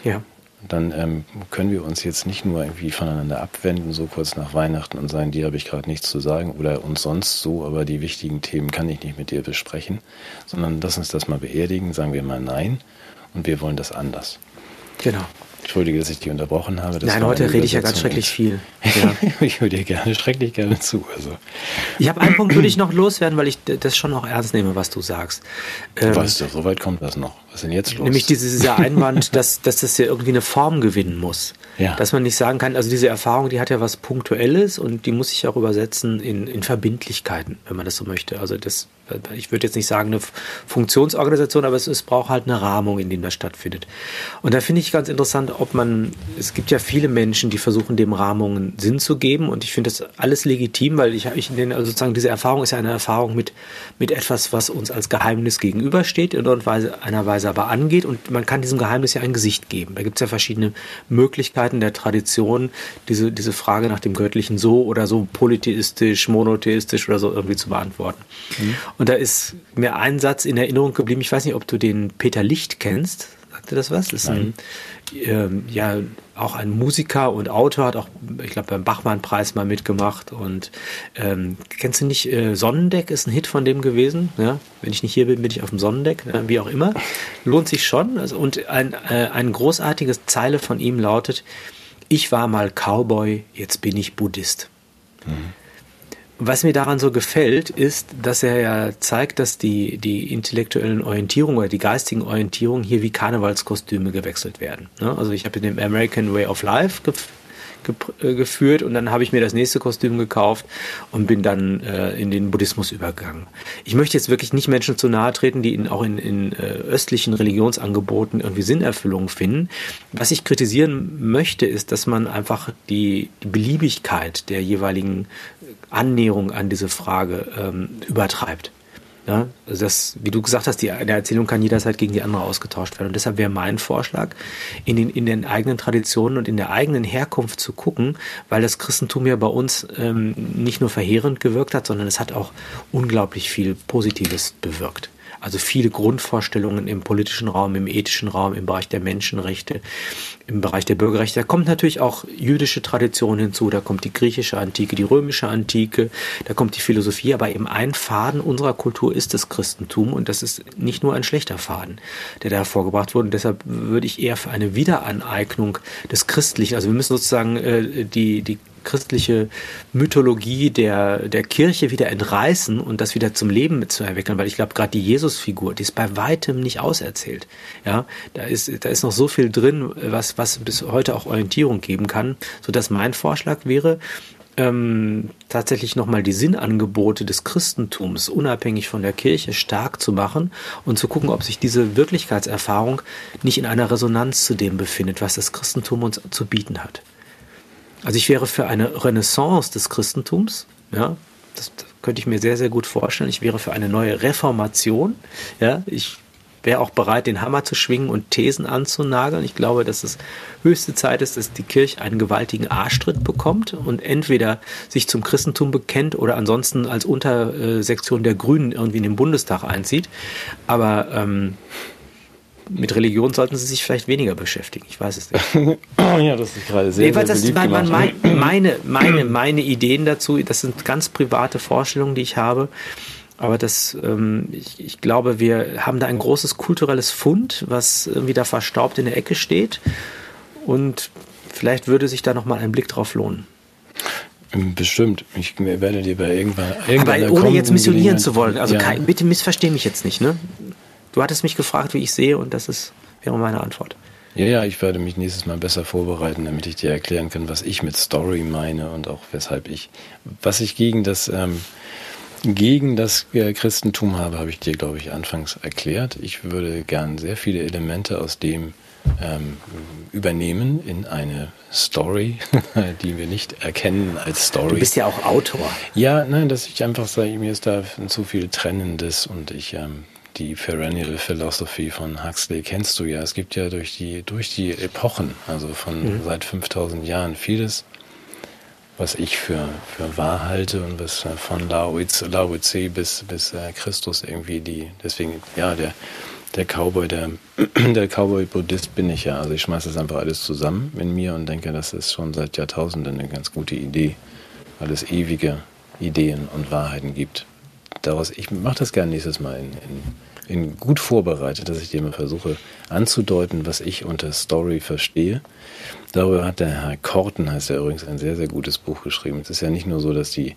Ja. Dann ähm, können wir uns jetzt nicht nur irgendwie voneinander abwenden, so kurz nach Weihnachten und sagen, dir habe ich gerade nichts zu sagen oder uns sonst so, aber die wichtigen Themen kann ich nicht mit dir besprechen, sondern lass uns das mal beerdigen, sagen wir mal Nein und wir wollen das anders. Genau. Entschuldige, dass ich dich unterbrochen habe. Nein, heute rede ich ja ganz schrecklich viel. *laughs* Ja. ich höre dir gerne, schrecklich gerne zu. Also. Ich habe einen Punkt, würde ich noch loswerden, weil ich das schon noch ernst nehme, was du sagst. Du ähm, weißt doch, so weit kommt das noch. Was ist denn jetzt los? Nämlich dieser Einwand, *laughs* dass, dass das ja irgendwie eine Form gewinnen muss. Ja. Dass man nicht sagen kann, also diese Erfahrung, die hat ja was Punktuelles und die muss sich auch übersetzen in, in Verbindlichkeiten, wenn man das so möchte. Also das ich würde jetzt nicht sagen eine Funktionsorganisation, aber es, es braucht halt eine Rahmung, in der das stattfindet. Und da finde ich ganz interessant, ob man, es gibt ja viele Menschen, die versuchen, dem Rahmungen Sinn zu geben und ich finde das alles legitim, weil ich, ich den, also sozusagen diese Erfahrung ist ja eine Erfahrung mit, mit etwas, was uns als Geheimnis gegenübersteht, in einer Weise aber angeht und man kann diesem Geheimnis ja ein Gesicht geben. Da gibt es ja verschiedene Möglichkeiten der Tradition, diese, diese Frage nach dem Göttlichen so oder so polytheistisch, monotheistisch oder so irgendwie zu beantworten. Mhm. Und da ist mir ein Satz in Erinnerung geblieben. Ich weiß nicht, ob du den Peter Licht kennst. Sagt dir das was? Das ist ein, ähm, ja, auch ein Musiker und Autor, hat auch, ich glaube, beim Bachmann-Preis mal mitgemacht. Und ähm, kennst du nicht, äh, Sonnendeck ist ein Hit von dem gewesen. Ja? Wenn ich nicht hier bin, bin ich auf dem Sonnendeck, äh, wie auch immer. Lohnt sich schon. Also, und ein, äh, ein großartiges Zeile von ihm lautet, ich war mal Cowboy, jetzt bin ich Buddhist. Mhm. Was mir daran so gefällt, ist, dass er ja zeigt, dass die, die intellektuellen Orientierungen oder die geistigen Orientierungen hier wie Karnevalskostüme gewechselt werden. Ne? Also ich habe den American Way of Life geführt und dann habe ich mir das nächste Kostüm gekauft und bin dann äh, in den Buddhismus übergegangen. Ich möchte jetzt wirklich nicht Menschen zu nahe treten, die in, auch in, in äh, östlichen Religionsangeboten irgendwie Sinnerfüllung finden. Was ich kritisieren möchte, ist, dass man einfach die, die Beliebigkeit der jeweiligen Annäherung an diese Frage ähm, übertreibt. Ja, also das, wie du gesagt hast, die eine Erzählung kann jederzeit gegen die andere ausgetauscht werden. Und deshalb wäre mein Vorschlag, in den, in den eigenen Traditionen und in der eigenen Herkunft zu gucken, weil das Christentum ja bei uns ähm, nicht nur verheerend gewirkt hat, sondern es hat auch unglaublich viel Positives bewirkt. Also viele Grundvorstellungen im politischen Raum, im ethischen Raum, im Bereich der Menschenrechte, im Bereich der Bürgerrechte. Da kommt natürlich auch jüdische Tradition hinzu, da kommt die griechische Antike, die römische Antike, da kommt die Philosophie, aber eben ein Faden unserer Kultur ist das Christentum und das ist nicht nur ein schlechter Faden, der da hervorgebracht wurde. Und deshalb würde ich eher für eine Wiederaneignung des Christlichen, also wir müssen sozusagen äh, die, die christliche Mythologie der, der Kirche wieder entreißen und das wieder zum Leben zu erwecken, weil ich glaube, gerade die Jesusfigur, die ist bei weitem nicht auserzählt. Ja, da ist, da ist noch so viel drin, was, was bis heute auch Orientierung geben kann, so dass mein Vorschlag wäre, ähm, tatsächlich nochmal die Sinnangebote des Christentums unabhängig von der Kirche stark zu machen und zu gucken, ob sich diese Wirklichkeitserfahrung nicht in einer Resonanz zu dem befindet, was das Christentum uns zu bieten hat. Also ich wäre für eine Renaissance des Christentums, ja, das, das könnte ich mir sehr, sehr gut vorstellen. Ich wäre für eine neue Reformation, ja, ich wäre auch bereit, den Hammer zu schwingen und Thesen anzunageln. Ich glaube, dass es höchste Zeit ist, dass die Kirche einen gewaltigen Arschtritt bekommt und entweder sich zum Christentum bekennt oder ansonsten als Untersektion der Grünen irgendwie in den Bundestag einzieht. Aber ähm, mit Religion sollten sie sich vielleicht weniger beschäftigen. Ich weiß es nicht. *laughs* ja, das ist gerade sehr, nee, sehr das, mein, mein, meine, meine, meine Ideen dazu, das sind ganz private Vorstellungen, die ich habe. Aber das, ähm, ich, ich glaube, wir haben da ein großes kulturelles Fund, was irgendwie da verstaubt in der Ecke steht. Und vielleicht würde sich da nochmal ein Blick drauf lohnen. Bestimmt. Ich werde dir bei irgendwann. Aber ohne jetzt missionieren zu wollen. Also ja. kein, bitte missversteh mich jetzt nicht, ne? Du hattest mich gefragt, wie ich sehe, und das ist, wäre meine Antwort. Ja, ja, ich werde mich nächstes Mal besser vorbereiten, damit ich dir erklären kann, was ich mit Story meine und auch weshalb ich, was ich gegen das, ähm, gegen das äh, Christentum habe, habe ich dir, glaube ich, anfangs erklärt. Ich würde gern sehr viele Elemente aus dem ähm, übernehmen in eine Story, *laughs* die wir nicht erkennen als Story. Du bist ja auch Autor. Ja, nein, dass ich einfach sage, mir ist da zu viel Trennendes und ich ähm, die Perennial Philosophy von Huxley kennst du ja. Es gibt ja durch die, durch die Epochen, also von mhm. seit 5000 Jahren, vieles, was ich für, für wahr halte und was von Lao Tse bis, bis äh, Christus irgendwie die, deswegen, ja, der, der Cowboy, der, *clears throat* der Cowboy-Buddhist bin ich ja. Also ich schmeiße das einfach alles zusammen in mir und denke, das ist schon seit Jahrtausenden eine ganz gute Idee, weil es ewige Ideen und Wahrheiten gibt daraus, ich mache das gerne nächstes Mal in, in, in gut vorbereitet, dass ich dir mal versuche anzudeuten, was ich unter Story verstehe. Darüber hat der Herr Korten, heißt er übrigens, ein sehr, sehr gutes Buch geschrieben. Es ist ja nicht nur so, dass die,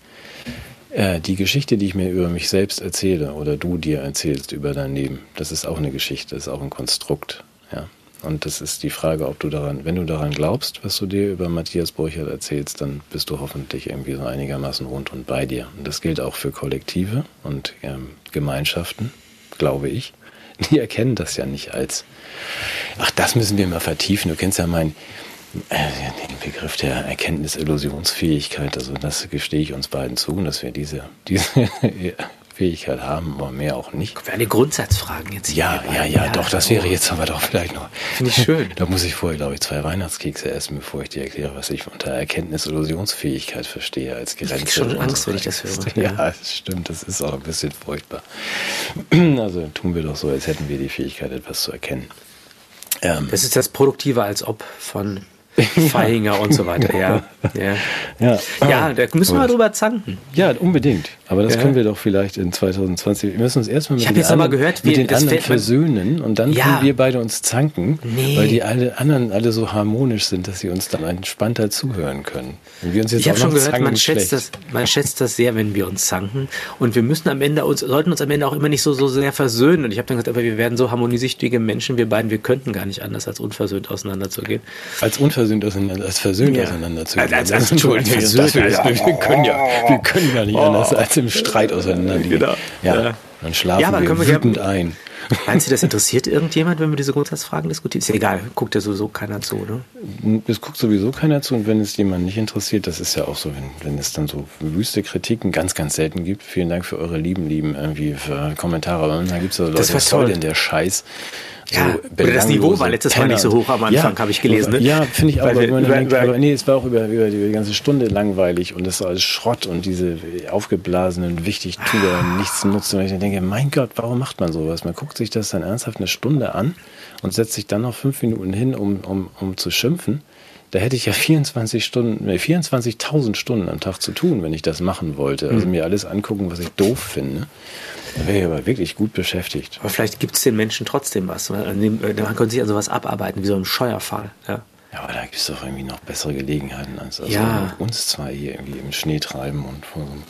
äh, die Geschichte, die ich mir über mich selbst erzähle oder du dir erzählst über dein Leben, das ist auch eine Geschichte, das ist auch ein Konstrukt. Ja. Und das ist die Frage, ob du daran, wenn du daran glaubst, was du dir über Matthias Burchert erzählst, dann bist du hoffentlich irgendwie so einigermaßen rund und bei dir. Und das gilt auch für Kollektive und ähm, Gemeinschaften, glaube ich. *laughs* Die erkennen das ja nicht als, ach, das müssen wir mal vertiefen. Du kennst ja meinen äh, den Begriff der Erkenntnis-Illusionsfähigkeit. Also das gestehe ich uns beiden zu, dass wir diese, diese *laughs* Fähigkeit haben, aber mehr auch nicht. Eine Grundsatzfragen jetzt. Ja, ja, ja, ja, doch, das wäre jetzt aber doch vielleicht noch. Finde ich schön. *laughs* Da muss ich vorher, glaube ich, zwei Weihnachtskekse essen, bevor ich dir erkläre, was ich unter Erkenntnis-Illusionsfähigkeit verstehe als Grenze. Ich schon Angst, wenn ich das höre. *laughs* Ja, das stimmt, das ist auch ein bisschen furchtbar. *clears throat* Also tun wir doch so, als hätten wir die Fähigkeit, etwas zu erkennen. Ähm, das ist das Produktive als ob von Feihinger und so weiter, *laughs* ja. Ja, ja. ja da müssen wir drüber zanken. Ja, unbedingt. Aber das ja. können wir doch vielleicht in 2020. Wir müssen uns erstmal mit, den, anderen, gehört, mit den anderen versöhnen und dann ja. können wir beide uns zanken, nee. weil die alle anderen alle so harmonisch sind, dass sie uns dann entspannter zuhören können. Wenn wir uns jetzt ich habe schon gehört, man schätzt, das, man schätzt das sehr, wenn wir uns zanken. Und wir müssen am Ende uns, sollten uns am Ende auch immer nicht so, so sehr versöhnen. Und ich habe dann gesagt, aber wir werden so harmoniesüchtige Menschen, wir beiden, wir könnten gar nicht anders, als unversöhnt auseinanderzugehen. Als unversöhnt auseinander, als versöhnt ja. auseinanderzugehen. Als, als, *laughs* als, als versöhnt, wir, wir, können ja, wir können ja nicht oh. anders, als im Streit auseinandergehen. Genau. Ja. ja. Dann schlafen ja, wir wütend wir, ein. Meinst du, das interessiert irgendjemand, wenn wir diese Grundsatzfragen diskutieren? Ist ja egal, guckt ja sowieso keiner zu, ne? Es guckt sowieso keiner zu und wenn es jemand nicht interessiert, das ist ja auch so, wenn, wenn es dann so wüste Kritiken ganz, ganz selten gibt. Vielen Dank für eure lieben, lieben irgendwie für Kommentare. Aber dann gibt es so Leute, das was soll denn der Scheiß? Ja, so oder das Niveau war letztes Penner. Mal nicht so hoch am Anfang, ja, habe ich gelesen. Ne? Ja, finde ich auch. Weil, über, denkt, nee, es war auch über, über, die ganze Stunde langweilig und es war alles Schrott und diese aufgeblasenen Wichtigtuer ah. nichts nutzen. Und ich denke, mein Gott, warum macht man sowas? Man guckt sich das dann ernsthaft eine Stunde an und setzt sich dann noch fünf Minuten hin, um, um, um zu schimpfen. Da hätte ich ja 24 Stunden, 24.000 Stunden am Tag zu tun, wenn ich das machen wollte. Also mhm. mir alles angucken, was ich doof finde. Da wäre ich aber wirklich gut beschäftigt. Aber vielleicht gibt es den Menschen trotzdem was. Man, man könnte sich an sowas abarbeiten, wie so ein Scheuerfall. Ja. Ja, aber da gibt es doch irgendwie noch bessere Gelegenheiten, als also ja. uns zwei hier irgendwie im Schnee treiben und vor so einem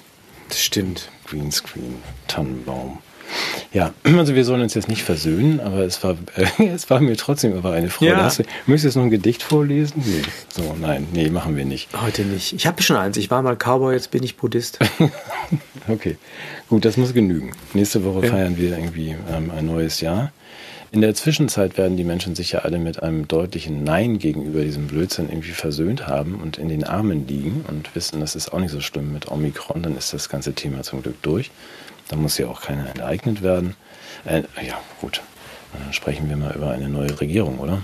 das stimmt. Greenscreen, Tannenbaum. Ja, *clears throat* also wir sollen uns jetzt nicht versöhnen, aber es war, äh, *laughs* es war mir trotzdem aber eine Freude. Ja. Du, möchtest du jetzt noch ein Gedicht vorlesen? Nee. So, nein, nee, machen wir nicht. Heute nicht. Ich habe schon eins. Ich war mal Cowboy, jetzt bin ich Buddhist. *laughs* okay, gut, das muss genügen. Nächste Woche ja. feiern wir irgendwie ähm, ein neues Jahr. In der Zwischenzeit werden die Menschen sich ja alle mit einem deutlichen Nein gegenüber diesem Blödsinn irgendwie versöhnt haben und in den Armen liegen und wissen, das ist auch nicht so schlimm mit Omikron, dann ist das ganze Thema zum Glück durch. Da muss ja auch keiner enteignet werden. Äh, ja, gut. Dann sprechen wir mal über eine neue Regierung, oder?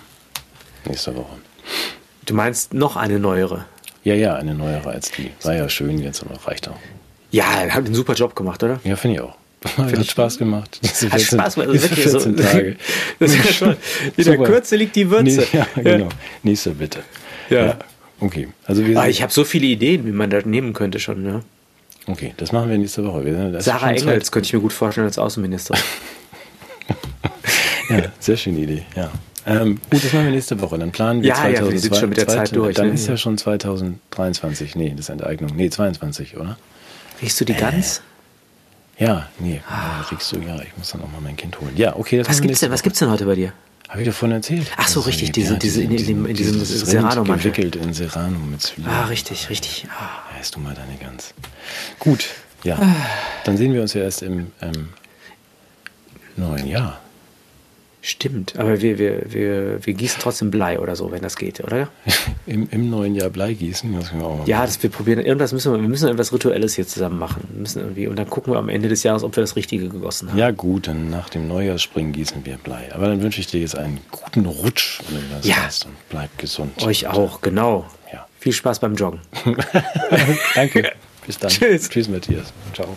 Nächste Woche. Du meinst noch eine neuere? Ja, ja, eine neuere als die. War ja schön jetzt, aber reicht auch. Ja, er hat einen super Job gemacht, oder? Ja, finde ich auch. Find *laughs* hat Spaß gemacht. Diese hat 14, Spaß gemacht, also wirklich 14 so. Tage. *laughs* Das ist ja schon. In der Kürze liegt die Würze. Nee, *laughs* ja, genau. Nächste bitte. Ja. ja. Okay. Also wir ah, ich habe so viele Ideen, wie man das nehmen könnte schon. Ne? Okay, das machen wir nächste Woche. Wir, Sarah Engels könnte ich mir gut vorstellen als Außenministerin. ja, sehr schöne Idee, ja. Ähm, gut, das machen wir nächste Woche. Dann planen wir ja, 2002, ja, wir sind schon mit der Zeit durch. Dann ne? ist ja schon 2023. Nee, das ist Enteignung. Nee, 22, oder? Riechst du die äh, Gans? Ja, nee, ah. riechst du, ja, ich muss dann auch mal mein Kind holen. Ja, okay. Das was gibt's denn, was gibt's denn heute bei dir? Habe ich davon erzählt? Ach so, richtig, diese, ja, diese, in, in, in, in diesem Serrano-Mantel. gewickelt in Serrano mit Zwiebeln. Ah, richtig, richtig. Ah. Ja, du mal deine Gans. Gut, ja. Dann sehen wir uns ja erst im ähm, neuen Jahr. Stimmt, aber wir, wir, wir, wir gießen trotzdem Blei oder so, wenn das geht, oder? *laughs* Im, im neuen Jahr Blei gießen? Das können wir auch mal ja, das, wir probieren, irgendwas müssen wir, wir müssen etwas Rituelles hier zusammen machen. Wir müssen irgendwie, und dann gucken wir am Ende des Jahres, ob wir das Richtige gegossen haben. Ja, gut, dann nach dem Neujahrsspringen gießen wir Blei. Aber dann wünsche ich dir jetzt einen guten Rutsch, wenn du das ja. hast. Und bleib gesund. Euch auch, genau. Ja. Viel Spaß beim Joggen. *laughs* Danke. *laughs* Bis dann. Tschüss. Tschüss, Matthias. Ciao.